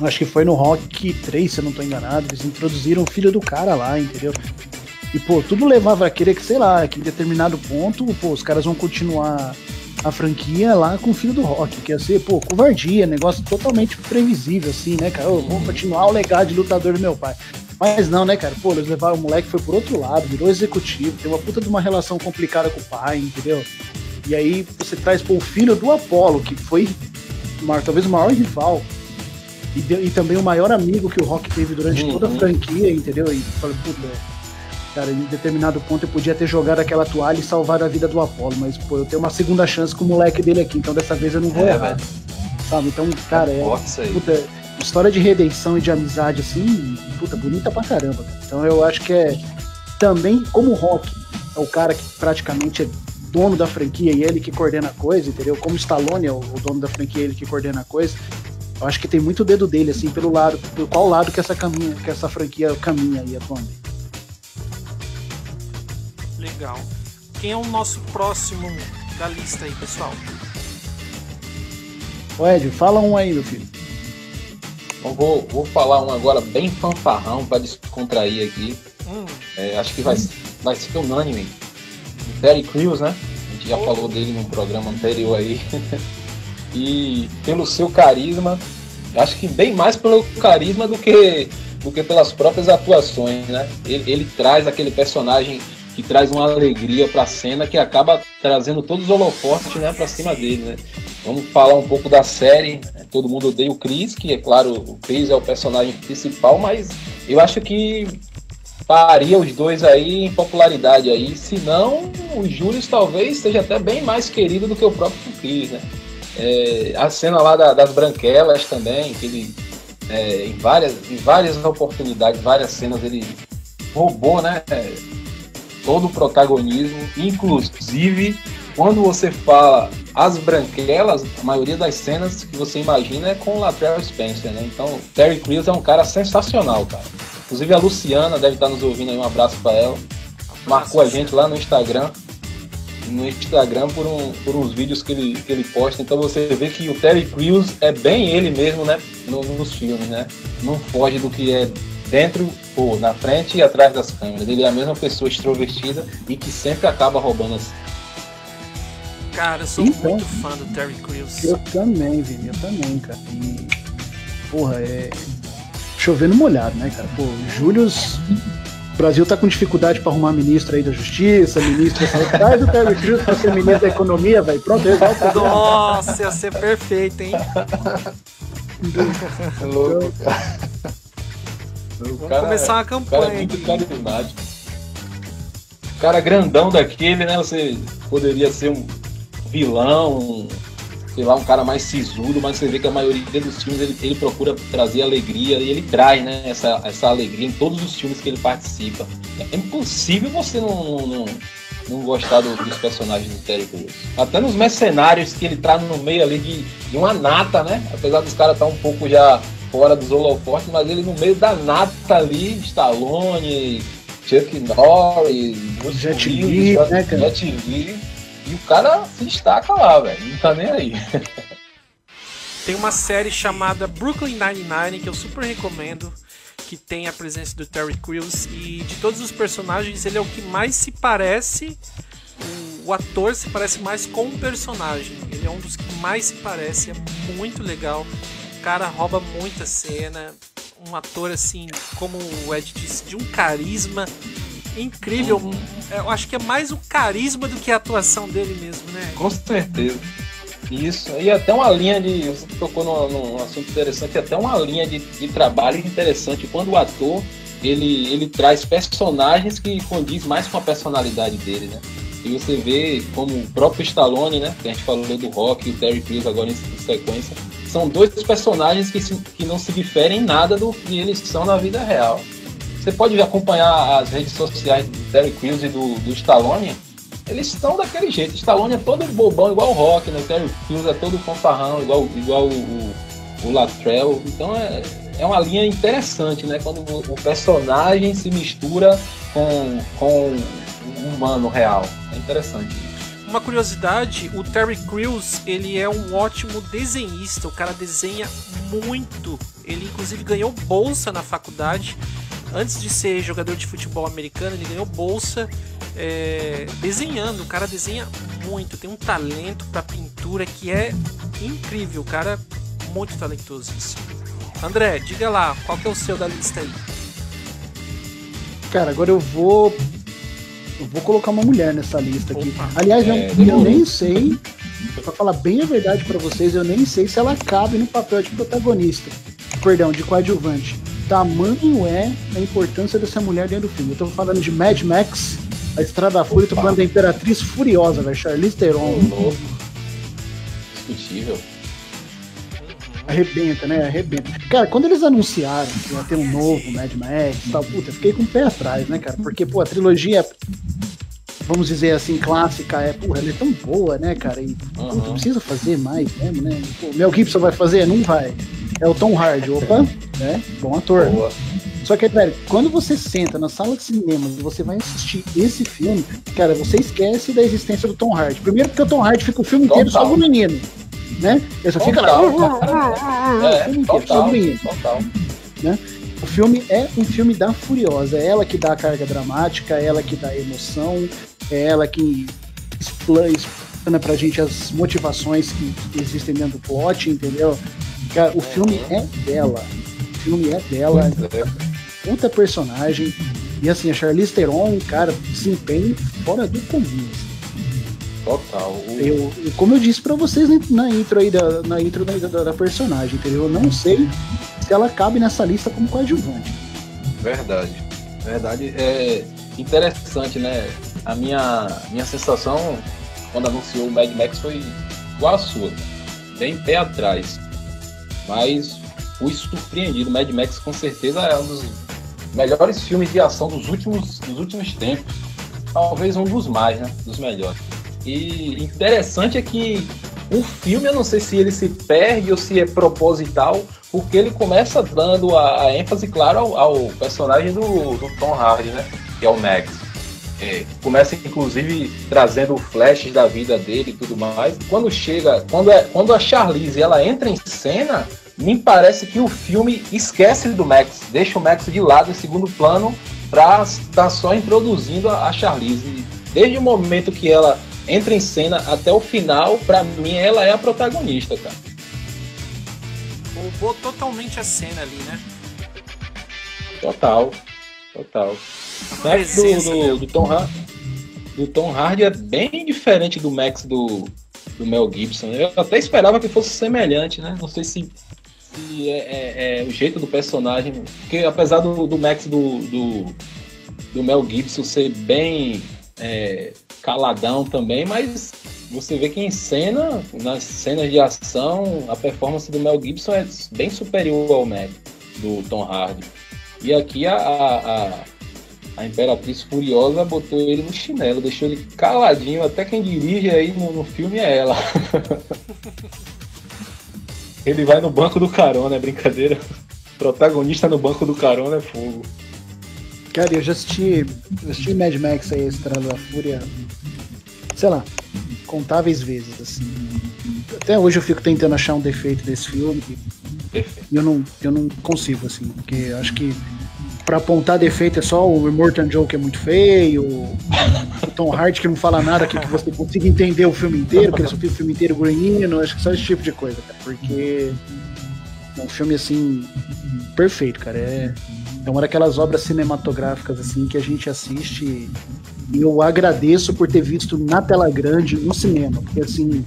Acho que foi no Rock 3, se eu não tô enganado, eles introduziram o filho do cara lá, entendeu? E, pô, tudo levava a querer que, sei lá, que em determinado ponto, pô, os caras vão continuar a franquia lá com o filho do Rock, que ia ser, pô, covardia, negócio totalmente previsível, assim, né, cara? Eu vou continuar o legado de lutador do meu pai. Mas não, né, cara? Pô, eles levaram o moleque, foi por outro lado, virou executivo, tem uma puta de uma relação complicada com o pai, entendeu? E aí você traz, pô, o filho do Apollo, que foi talvez o maior rival, e, de, e, também o maior amigo que o Rock teve durante uhum. toda a franquia, entendeu? E falei, puta, Cara, em determinado ponto eu podia ter jogado aquela toalha e salvado a vida do Apolo, mas pô, eu tenho uma segunda chance com o moleque dele aqui, então dessa vez eu não vou é, errar. Sabe? Então, cara, é. Puta, história de redenção e de amizade, assim, puta, bonita pra caramba. Então eu acho que é. Também, como o Rock é o cara que praticamente é dono da franquia e ele que coordena a coisa, entendeu? Como o Stallone é o, o dono da franquia e ele que coordena a coisa. Eu acho que tem muito dedo dele, assim, pelo lado, por qual lado que essa, caminha, que essa franquia caminha aí atualmente.
Legal. Quem é o nosso próximo da lista aí, pessoal?
Ô Ed, fala um aí, meu filho.
Eu vou, vou falar um agora bem fanfarrão para descontrair aqui. Hum. É, acho que vai, vai ser unânime. Terry Crews, né? A gente já oh. falou dele num programa anterior aí. <laughs> e pelo seu carisma, acho que bem mais pelo carisma do que, do que pelas próprias atuações, né? Ele, ele traz aquele personagem que traz uma alegria para a cena que acaba trazendo todos os holofotes né, para cima dele. Né? Vamos falar um pouco da série. Todo mundo odeia o Chris, que é claro, o Chris é o personagem principal, mas eu acho que paria os dois aí em popularidade aí. Se não, o Júlio talvez seja até bem mais querido do que o próprio Chris, né? É, a cena lá da, das branquelas também, que ele é, em, várias, em várias oportunidades, várias cenas ele roubou, né? Todo o protagonismo, inclusive quando você fala as branquelas, a maioria das cenas que você imagina é com o Latrell Spencer, né? Então, Terry Crews é um cara sensacional, cara. Inclusive a Luciana deve estar nos ouvindo aí, um abraço para ela. Marcou a gente lá no Instagram, no Instagram por, um, por uns vídeos que ele, que ele posta. Então você vê que o Terry Crews é bem ele mesmo, né? nos filmes, né? Não foge do que é dentro ou na frente e atrás das câmeras. Ele é a mesma pessoa extrovertida e que sempre acaba roubando as.
Cara, eu sou então, muito fã do Terry Crews.
Eu também, Vini, eu também, cara. E, porra, é. Chovendo molhado, né, cara? Pô, Július. O Brasil tá com dificuldade para arrumar ministro aí da Justiça, ministro da Saúde. Traz o Terry Crews pra ser ministro da Economia, velho. Pronto, exalta.
Nossa, ia ser perfeito, hein? <laughs>
Louco, cara.
Vamos cara, começar uma campanha.
O cara é muito carismático. Cara grandão daquele, né? Você poderia ser um vilão, um, sei lá, um cara mais sisudo, mas você vê que a maioria dos filmes ele, ele procura trazer alegria e ele traz, né? Essa, essa alegria em todos os filmes que ele participa. É impossível você não, não, não gostar do, dos personagens do Terry Crews. Até nos mercenários que ele tá no meio ali de, de uma nata, né? Apesar dos caras estar tá um pouco já fora dos holofotes, mas ele no meio da nata ali, Stallone, Chuck Norris,
Jet Li, né,
Jet Li, e o cara se destaca lá, velho, não tá nem aí. <laughs>
Tem uma série chamada Brooklyn Nine-Nine que eu super recomendo, que tem a presença do Terry Crews e de todos os personagens ele é o que mais se parece o, ator se parece mais com o personagem. Ele é um dos que mais se parece, é muito legal cara rouba muita cena. Um ator, assim, como o Ed disse, de um carisma incrível. Uhum. Eu acho que é mais o carisma do que a atuação dele mesmo, né?
Com certeza. Isso, e até uma linha de. Você tocou num, num assunto interessante, até uma linha de, de trabalho interessante. Quando o ator ele, ele traz personagens que condiz mais com a personalidade dele, né? E você vê como o próprio Stallone, né? Que a gente falou do Rock e o Terry Crews agora em sequência. São dois personagens que, se, que não se diferem em nada do que eles são na vida real. Você pode acompanhar as redes sociais do Terry Crews e do, do Stallone. Eles estão daquele jeito. Stallone é todo bobão, igual o Rock, né? O Terry Crews é todo fanfarrão, igual, igual o, o, o Latrell. Então é, é uma linha interessante, né? Quando o personagem se mistura com, com o humano real. É interessante.
Uma curiosidade, o Terry Crews, ele é um ótimo desenhista, o cara desenha muito. Ele inclusive ganhou bolsa na faculdade. Antes de ser jogador de futebol americano, ele ganhou bolsa é, desenhando. O cara desenha muito, tem um talento para pintura que é incrível. O cara muito talentoso. André, diga lá, qual que é o seu da lista aí?
Cara, agora eu vou. Eu vou colocar uma mulher nessa lista aqui.
Opa.
Aliás, eu,
É,
eu nem sei, pra falar bem a verdade pra vocês, eu nem sei se ela cabe no papel de protagonista. Perdão, de coadjuvante. Tamanho é a importância dessa mulher dentro do filme. Eu tô falando de Mad Max, a Estrada da Fúria, tô falando da Imperatriz Furiosa, velho. Charlize Theron.
Discutível.
Arrebenta, né? Arrebenta. Cara, quando eles anunciaram que ia ter um novo Mad Max e tal, puta, eu fiquei com o pé atrás, né, cara? Porque, pô, a trilogia, vamos dizer assim, clássica, é, porra, ela é tão boa, né, cara? E,
Uhum.
precisa fazer mais mesmo, né? O Mel Gibson vai fazer? Não vai. É o Tom Hardy, opa, né? Bom ator.
Boa.
Só que, velho, quando você senta na sala de cinema e você vai assistir esse filme, cara, você esquece da existência do Tom Hardy. Primeiro porque o Tom Hardy fica o filme inteiro
Total.
só com o menino, né? Ele só fica lá.
Total.
o
É,
filme inteiro, só com
total. Total.
O filme é um filme da Furiosa. É ela que dá a carga dramática, é ela que dá a emoção, é ela que expla- explana pra gente as motivações que existem dentro do plot, entendeu? Cara, o filme é dela. O filme é dela,
é.
puta personagem. E assim, a Charlize Theron, cara, desempenho fora do comum.
Total.
Eu, como eu disse pra vocês na intro aí da, na intro da, da, da personagem, entendeu? Eu não sei se ela cabe nessa lista como coadjuvante.
Verdade. Verdade. É interessante, né? A minha, minha sensação quando anunciou o Mad Max foi igual a sua. Bem pé atrás. Mas fui surpreendido. Mad Max com certeza é um dos melhores filmes de ação dos últimos, dos últimos tempos. Talvez um dos mais, né? Dos melhores. E interessante é que o filme, eu não sei se ele se perde ou se é proposital, porque ele começa dando a, a ênfase, claro, ao, ao personagem do, do Tom Hardy, né? Que é o Max. É, começa, inclusive, trazendo flashes da vida dele e tudo mais. Quando chega, quando, é, quando a Charlize ela entra em cena, me parece que o filme esquece do Max, deixa o Max de lado em segundo plano para estar só introduzindo a, a Charlize. Desde o momento que ela entra em cena até o final, para mim ela é a protagonista, cara.
Roubou totalmente a cena ali, né?
Total, total. O Max do, do, do Tom Hardy, do Tom Hardy é bem diferente do Max do, do Mel Gibson. Eu até esperava que fosse semelhante, né? Não sei se, se é, é- é o jeito do personagem. Porque apesar do, do Max do, do, do Mel Gibson ser bem é, caladão também, mas você vê que em cena, nas cenas de ação, a performance do Mel Gibson é bem superior ao Max, do Tom Hardy. E aqui a, a, a, a Imperatriz Furiosa botou ele no chinelo, deixou ele caladinho, até quem dirige aí no, no filme é ela. <laughs> ele vai no banco do carona, é brincadeira. Protagonista no banco do carona é fogo.
Cara, eu já assisti, assisti Mad Max aí, a Estrada da Fúria, sei lá, contáveis vezes, assim. Até hoje eu fico tentando achar um defeito desse filme e eu não, eu não consigo, assim, porque acho que pra apontar defeito é só o Immortan Joe que é muito feio, o Tom Hardy que não fala nada que, que você consiga entender o filme inteiro, porque ele só o filme inteiro grunhindo, acho que só esse tipo de coisa, cara, porque é um filme, assim, perfeito, cara, é... É uma daquelas obras cinematográficas assim que a gente assiste e eu agradeço por ter visto na tela grande no cinema, porque assim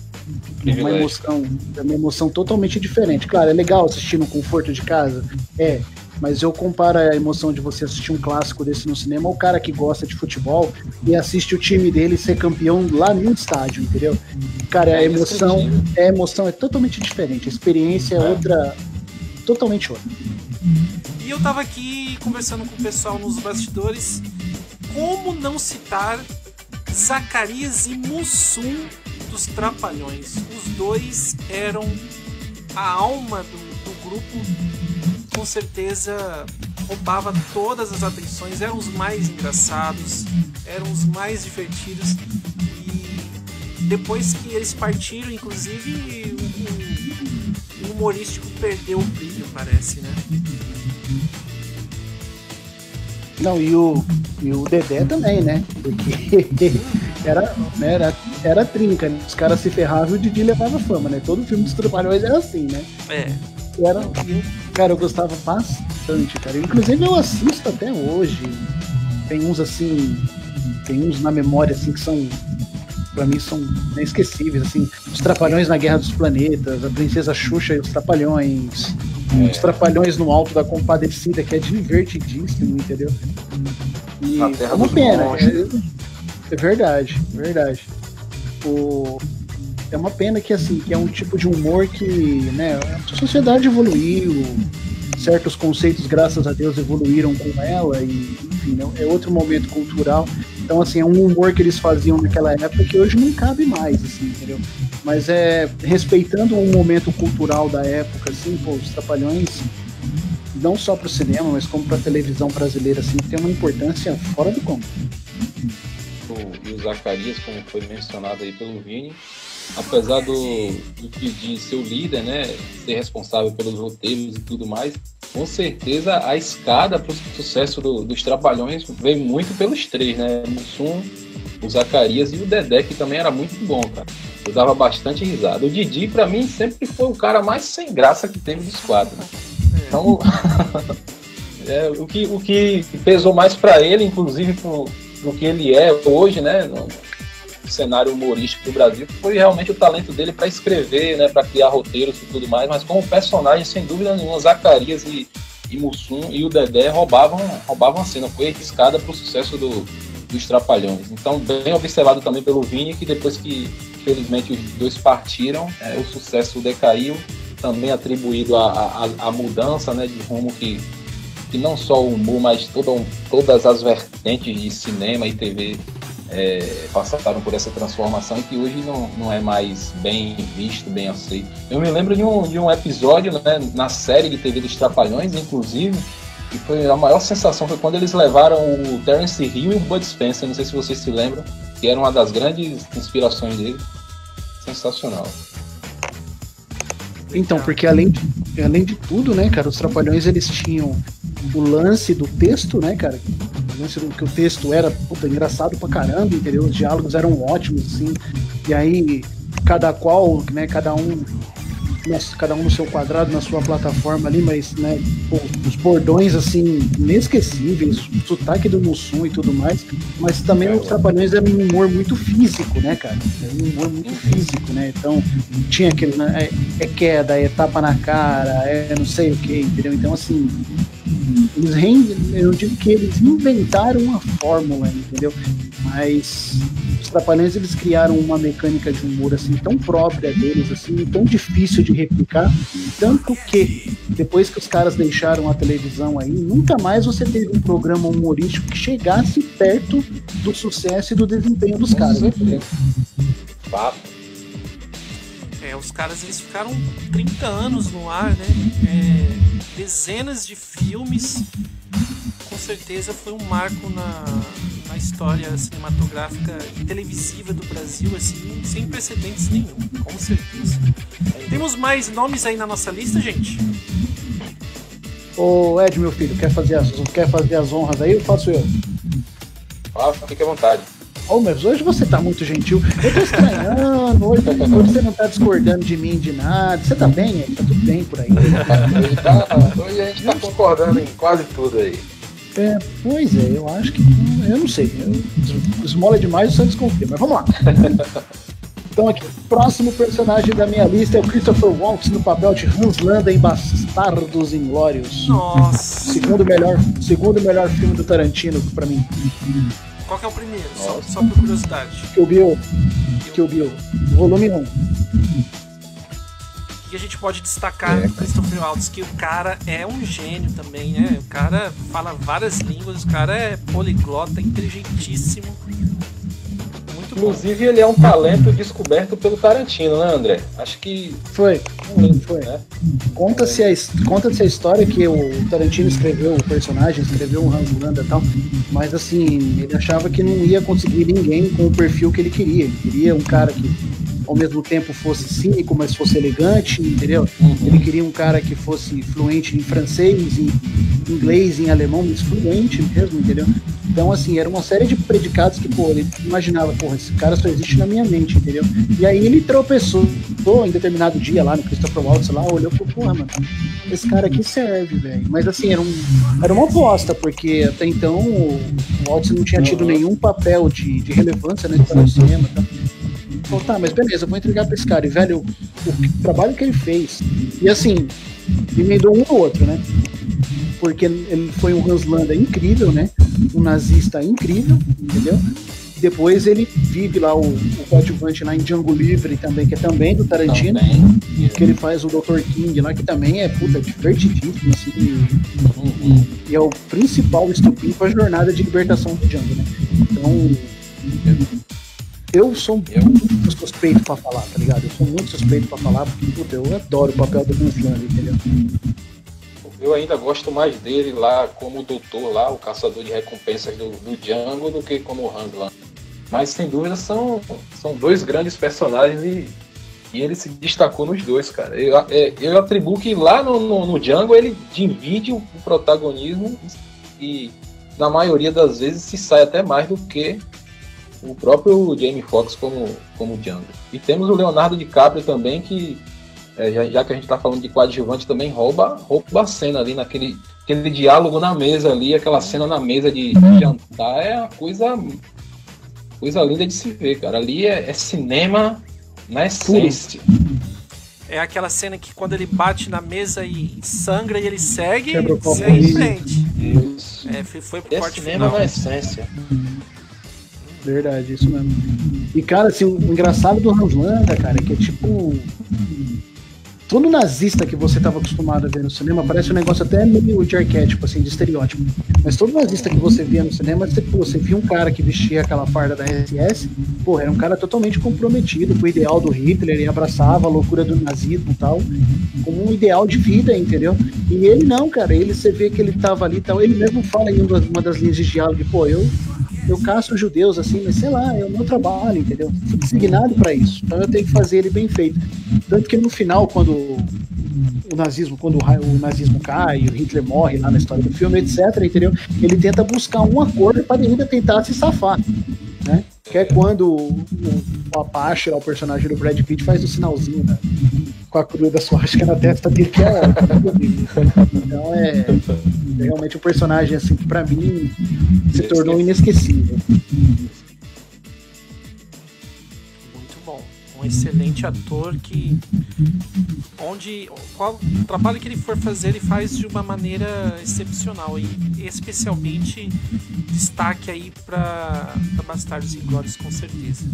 é uma emoção, é uma emoção totalmente diferente. Claro, é legal assistir no conforto de casa, é, mas eu comparo a emoção de você assistir um clássico desse no cinema ao cara que gosta de futebol e assiste o time dele ser campeão lá no estádio, entendeu? Cara, a
É
emoção,
indescritível.
a emoção é totalmente diferente, a experiência é
É.
outra, totalmente outra.
Eu tava aqui conversando com o pessoal nos bastidores. Como não citar Zacarias e Mussum dos Trapalhões? Os dois eram a alma do, do grupo. Com certeza roubava todas as atenções, eram os mais engraçados, eram os mais divertidos. E depois que eles partiram, inclusive, o, o humorístico perdeu o brilho, parece, né?
Não, e o, e o Dedé também, né? Porque <laughs> era, né, era, era trinca, né? Os caras se ferravam e o Didi levava fama, né? Todo filme dos Trapalhões era assim, né?
É.
Era, cara, eu gostava bastante, cara. Inclusive eu assisto até hoje. Tem uns assim, tem uns na memória assim que são pra mim são inesquecíveis, assim, os Trapalhões na Guerra dos Planetas, a Princesa Xuxa e os Trapalhões, os Trapalhões no Alto da Compadecida, que é divertidíssimo, entendeu? E
Terra
é uma pena, é, é verdade, é verdade. O, é uma pena que assim, que é um tipo de humor que, né, a sociedade evoluiu, certos conceitos, graças a Deus, evoluíram com ela e, enfim, né, é outro momento cultural. Então, assim, é um humor que eles faziam naquela época que hoje não cabe mais, assim, entendeu? Mas é respeitando um momento cultural da época, assim, pô, os Trapalhões, não só para o cinema, mas como para a televisão brasileira, assim, tem uma importância fora do comum.
e o Zacarias, como foi mencionado aí pelo Vini, apesar do, do Didi ser o líder, né, ser responsável pelos roteiros e tudo mais, com certeza a escada para o sucesso do- dos Trapalhões veio muito pelos três, né, Mussum, o Zacarias e o Dedé, que também era muito bom, cara. Eu dava bastante risada. O Didi, para mim, sempre foi o cara mais sem graça que teve dos quatro. né? Então, <laughs> é, o, que, o que pesou mais para ele, inclusive pro, pro que ele é hoje, né, cenário humorístico do Brasil, foi realmente o talento dele para escrever, né, para criar roteiros e tudo mais, mas como personagem, sem dúvida nenhuma, Zacarias e, e Mussum e o Dedé roubavam, roubavam a cena, foi a escada para o sucesso do, dos Trapalhões. Então, bem observado também pelo Vini, que depois que, felizmente, os dois partiram, é, o sucesso decaiu, também atribuído à, mudança né, de rumo que, que não só o humor, mas todas as vertentes de cinema e TV é, passaram por essa transformação que hoje não, não é mais bem visto, bem aceito. Eu me lembro de um, de um episódio né, na série de TV dos Trapalhões, inclusive, e foi a maior sensação foi quando eles levaram o Terence Hill e o Bud Spencer, não sei se vocês se lembram, que era uma das grandes inspirações dele. Sensacional.
Então, porque além de, além de tudo, né, cara, os Trapalhões eles tinham o lance do texto, né, cara? Que o texto era, puta, engraçado pra caramba, entendeu? Os diálogos eram ótimos, assim. E aí, cada qual, né, cada um nas- cada um no seu quadrado, na sua plataforma ali, mas, né, pô, os bordões, assim, inesquecíveis, o sotaque do Mussum e tudo mais, mas também os Trapalhões eram um humor muito físico, né, cara? Era um humor muito físico, né? Então, tinha aquele, né, é, é queda, é tapa na cara, é não sei o que, entendeu? Então, assim, eles rein, eu digo que eles inventaram uma fórmula, entendeu? Mas Trapalhões eles criaram uma mecânica de humor assim tão própria deles, assim, tão difícil de replicar, tanto que depois que os caras deixaram a televisão aí, nunca mais você teve um programa humorístico que chegasse perto do sucesso e do desempenho dos caras.
Fato.
É, os caras eles ficaram 30 anos no ar, né? É, dezenas de filmes. Com certeza foi um marco na, na história cinematográfica e televisiva do Brasil, assim, sem precedentes nenhum, com certeza. Temos mais nomes aí na nossa lista, gente?
Ô Ed, meu filho, quer fazer as, quer fazer as honras aí? Eu faço eu.
Ah, fique à vontade.
Ô, mas hoje você tá muito gentil. Eu tô estranhando. Hoje, hoje você não tá discordando de mim de nada. Você tá bem? Ed? Tá tudo bem por aí?
Hoje, tá- hoje a gente tá concordando em quase tudo aí.
É, pois é, eu acho que. Eu não sei. Eu, esmola demais, eu só desconfio. Mas vamos lá. <laughs> Então aqui, próximo personagem da minha lista é o Christopher Waltz no papel de Hans Landa em Bastardos Inglórios.
Nossa.
Segundo melhor, segundo melhor filme do Tarantino pra mim.
Qual que é o primeiro? Só, só por curiosidade.
Kill Bill. Kill Bill. Volume 1.
O que a gente pode destacar
É,
Christopher Waltz? Que o cara é um gênio também, né? O cara fala várias línguas, o cara é poliglota, inteligentíssimo. Muito bom.
Inclusive, ele é um talento descoberto pelo Tarantino, né, André? Acho que.
Foi. Foi.
Né?
Conta-se a, conta-se a história que o Tarantino escreveu o personagem, escreveu o Hans Landa e tal, mas assim, ele achava que não ia conseguir ninguém com o perfil que ele queria. Ele queria um cara que ao mesmo tempo fosse cínico, mas fosse elegante, entendeu? Ele queria um cara que fosse fluente em francês, em inglês, em alemão, mas fluente mesmo, entendeu? Então, assim, era uma série de predicados que, pô, ele imaginava, porra, esse cara só existe na minha mente, entendeu? E aí ele tropeçou em determinado dia lá no Christopher Waltz lá, olhou e falou, porra, mano, esse cara aqui serve, velho. Mas assim, era, um, era uma aposta, porque até então o Waltz não tinha tido nenhum papel de, de relevância na história do cinema. Tá? Falou, tá, mas beleza, eu vou entregar pra esse cara. E, velho, o, o trabalho que ele fez. E assim, emendou um no outro, né? Porque ele foi um Hans Landa incrível, né? Um nazista incrível, entendeu? Depois ele vive lá o, o coadjuvante lá em Django Livre também, que é também do Tarantino
Também.
que ele faz o Dr. King lá, que também é puta, divertidíssimo, assim, e,
Uhum.
e é o principal estupim para a jornada de libertação do Django, né? Então, eu sou muito suspeito pra falar, tá ligado? Eu sou muito suspeito pra falar, porque, puta, eu adoro o papel do Landa, entendeu?
Eu ainda gosto mais dele lá como doutor lá, o caçador de recompensas do, do Django, do que como Hans Landa. Mas sem dúvida são, são dois grandes personagens e, e ele se destacou nos dois, cara. Eu, é, eu atribuo que lá no, no, no Django ele divide o, o protagonismo e na maioria das vezes se sai até mais do que o próprio Jamie Foxx como, como Django. E temos o Leonardo DiCaprio também que é, já, já que a gente tá falando de coadjuvante, também rouba, rouba a cena ali naquele aquele diálogo na mesa ali, aquela cena na mesa de, de jantar, é uma coisa, coisa linda de se ver, cara. Ali é, é cinema na essência.
É aquela cena que quando ele bate na mesa e sangra e ele segue, segue em frente.
Isso.
É, foi, foi pro
É
corte
cinema
final.
na essência.
Verdade, isso mesmo. E, cara, assim, o engraçado do Hans Landa, cara, é que é tipo. Todo nazista que você estava acostumado a ver no cinema parece um negócio até meio de arquétipo, assim, de estereótipo. Mas todo nazista que você via no cinema, você, pô, você via um cara que vestia aquela farda da SS, pô, era um cara totalmente comprometido com o ideal do Hitler e abraçava a loucura do nazismo e tal, como um ideal de vida, entendeu? E ele não, cara, ele você vê que ele tava ali e tal, ele mesmo fala em uma das linhas de diálogo, pô, eu eu caço judeus assim, mas sei lá, é o meu trabalho, entendeu? Fui designado para isso. Então eu tenho que fazer ele bem feito. Tanto que no final, quando o nazismo, quando o nazismo cai, o Hitler morre lá na história do filme, etc, entendeu? Ele tenta buscar um acordo para ainda tentar se safar, né? Que é quando o, o Apache, o personagem do Brad Pitt, faz o sinalzinho né? com a cruz da suástica na testa dele, que é Então é, é realmente um personagem assim que pra mim se tornou inesquecível.
Muito bom. Um excelente ator que. Onde. Qual o trabalho que ele for fazer, ele faz de uma maneira excepcional. E especialmente destaque aí pra, pra Bastardos Inglórios, com certeza.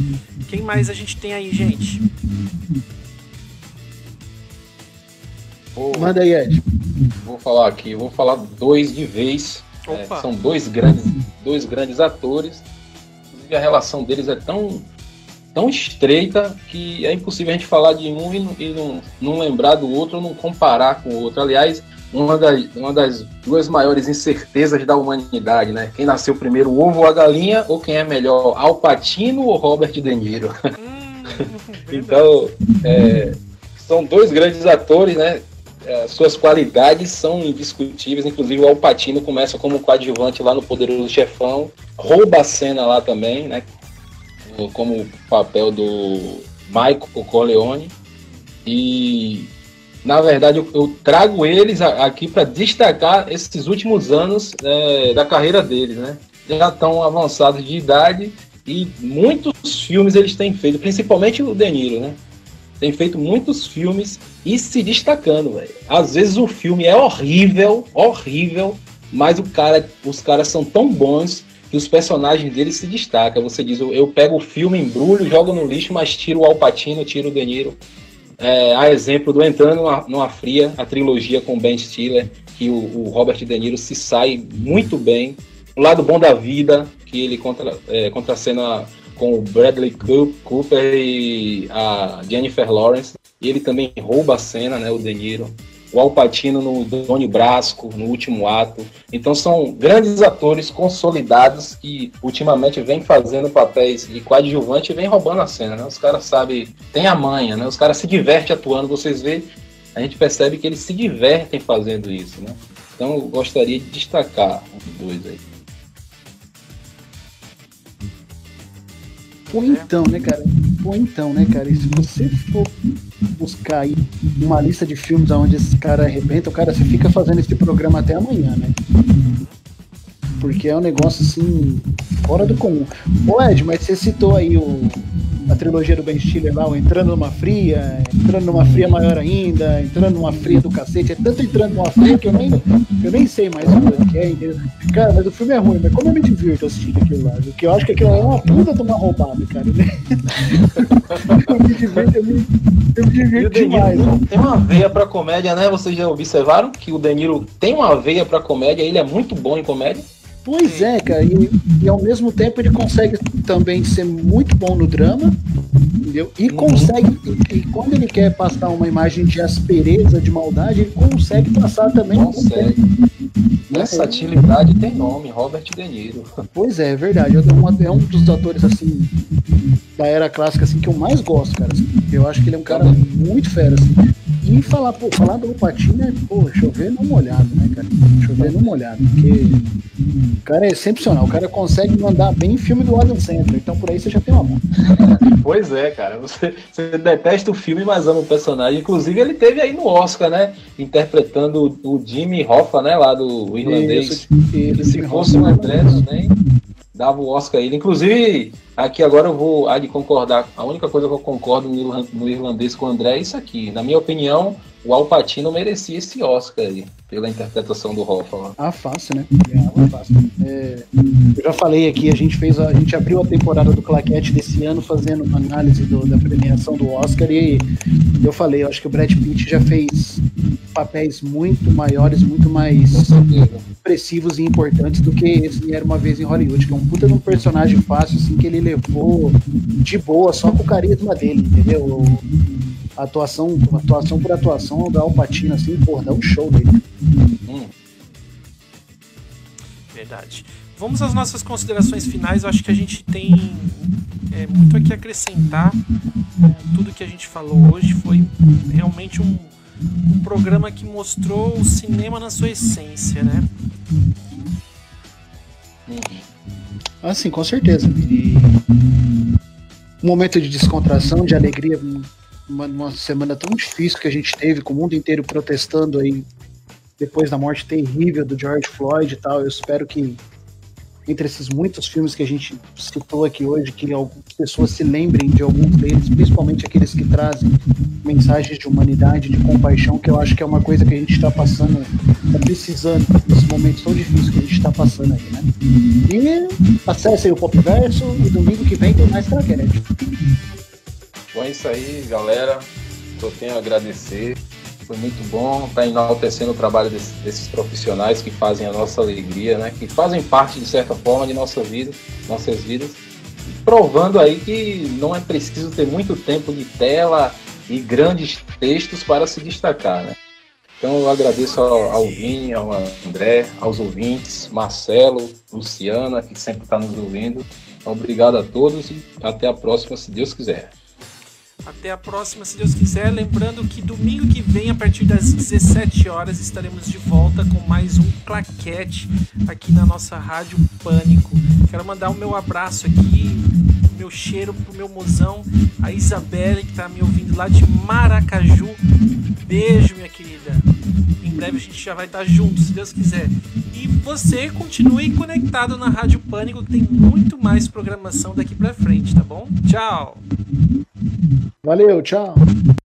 Quem mais a gente tem aí, gente?
Vou,
Manda aí, Ed.
Vou falar aqui, vou falar dois de vez. É, são dois grandes, dois grandes atores. Inclusive, a relação deles é tão, tão estreita que é impossível a gente falar de um e, não, e não, não lembrar do outro ou não comparar com o outro. Aliás, uma das, uma das duas maiores incertezas da humanidade, né? Quem nasceu primeiro, o ovo ou a galinha, ou quem é melhor, Al Pacino ou Robert De Niro?
Hum. <laughs>
Então, é, são dois grandes atores, né? É, suas qualidades são indiscutíveis. Inclusive, o Alpatino começa como coadjuvante lá no Poderoso Chefão, rouba a cena lá também, né? Como o papel do Michael Corleone. E, na verdade, eu, eu trago eles aqui para destacar esses últimos anos é, da carreira deles, né? Já estão avançados de idade E muitos filmes eles têm feito, principalmente o De Niro, né? Tem feito muitos filmes e se destacando, velho. Às vezes o filme é horrível, horrível, mas o cara, os caras são tão bons que os personagens deles se destacam. Você diz, eu, eu pego o filme, embrulho, jogo no lixo, mas tiro o Alpatino, tiro o De Niro. É, a exemplo do Entrando numa, numa Fria, a trilogia com Ben Stiller, que o, o, Robert De Niro se sai muito bem. O Lado Bom da Vida, que ele contra, é, contracena com o Bradley Cooper e a Jennifer Lawrence. E ele também rouba a cena, né, o De Niro o Alpatino no Doni Brasco, no último ato. Então são grandes atores consolidados que ultimamente vêm fazendo papéis de coadjuvante e vêm roubando a cena, né? Os caras sabem, tem a manha, né? Os caras se divertem atuando, vocês vê, a gente percebe que eles se divertem fazendo isso, né? Então eu gostaria de destacar os dois aí.
Ou então, né, cara? Ou então, né, cara? E se você for buscar aí uma lista de filmes onde esse cara arrebenta, o cara, você fica fazendo esse programa até amanhã, né? Porque é um negócio assim, fora do comum. Ô Ed, mas você citou aí o, a trilogia do Ben Stiller lá, o Entrando numa Fria, Entrando numa Fria maior ainda, Entrando numa Fria do cacete. É tanto Entrando numa Fria que eu nem, eu nem sei mais o que é. Cara, mas o filme é ruim, mas como eu me divirto assistindo aquilo lá? Porque eu acho que aquilo é uma puta de uma roubada, cara. Né? <laughs> eu me divirto, eu me, eu me divirto demais.
Tem uma veia pra comédia, né? Vocês já observaram que o Danilo tem uma veia pra comédia, ele é muito bom em comédia.
Pois é, cara, e, e, ao mesmo tempo ele consegue também ser muito bom no drama, entendeu? E uhum. consegue, e, e, quando ele quer passar uma imagem de aspereza, de maldade, ele consegue passar também.
Consegue. Versatilidade tem nome, Robert De Niro.
Pois é, é verdade. É um, é um dos atores assim da era clássica assim que eu mais gosto, cara. Assim. Eu acho que ele é um cara muito fera. Assim. E falar, pô, falar do Patinho é, pô, chover no molhado, né, cara? Chover no molhado, porque o cara é excepcional. O cara consegue mandar bem filme do Adam Sandler, então por aí você já tem uma mão. <laughs>
Pois é, cara. Você, você detesta o filme, mas ama o personagem. Inclusive, ele teve aí no Oscar, né? Interpretando o Jimmy Hoffa, né? Lá do irlandês. Isso, isso, se fosse um André também, dava o Oscar a ele. Inclusive, aqui agora eu vou há de concordar. A única coisa que eu concordo no irlandês com o André é isso aqui. Na minha opinião, o Alpatino merecia esse Oscar aí, pela interpretação do Hoffa.
Ah, fácil, né? É, fácil. É, eu já falei aqui, a gente fez, a, gente abriu a temporada do Claquete desse ano fazendo uma análise do, da premiação do Oscar e eu falei, eu acho que o Brad Pitt já fez papéis muito maiores, muito mais expressivos e importantes do que esse Era Uma Vez em Hollywood, que é um puta de um personagem fácil, assim, que ele levou de boa, só com o carisma dele, entendeu? Atuação, atuação por atuação da Alpatino, assim, pô, dá um show dele. Hum.
Verdade. Vamos às nossas considerações finais. Eu acho que a gente tem é, muito aqui a acrescentar. Tudo que a gente falou hoje foi realmente um, um programa que mostrou o cinema na sua essência, né?
Ah, sim, com certeza. E um momento de descontração, de alegria uma, uma semana tão difícil que a gente teve, com o mundo inteiro protestando aí depois da morte terrível do George Floyd e tal. Eu espero que entre esses muitos filmes que a gente citou aqui hoje, que algumas pessoas se lembrem de alguns deles, principalmente aqueles que trazem mensagens de humanidade, de compaixão, que eu acho que é uma coisa que a gente está passando, está precisando nesse momento tão difícil que a gente está passando aí, né? E acessem o Popverso e domingo que vem tem mais craquete.
Bom, é isso aí, galera. Só tenho a agradecer. Foi muito bom estar tá enaltecendo o trabalho desse, desses profissionais que fazem a nossa alegria, né? Que fazem parte, de certa forma, de nossa vida, nossas vidas. Provando aí que não é preciso ter muito tempo de tela e grandes textos para se destacar, né? Então eu agradeço ao, ao Vini, ao André, aos ouvintes, Marcelo, Luciana, que sempre está nos ouvindo. Obrigado a todos e até a próxima, se Deus quiser.
Até a próxima, se Deus quiser. Lembrando que domingo que vem, a partir das 17 horas, estaremos de volta com mais um claquete aqui na nossa Rádio Pânico. Quero mandar o meu abraço aqui, meu cheiro pro meu mozão, a Isabelle, que tá me ouvindo lá de Maracaju. Beijo, minha querida. breve a gente já vai estar junto, se Deus quiser. E você continue conectado na Rádio Pânico, tem muito mais programação daqui pra frente, tá bom? Tchau!
Valeu, tchau.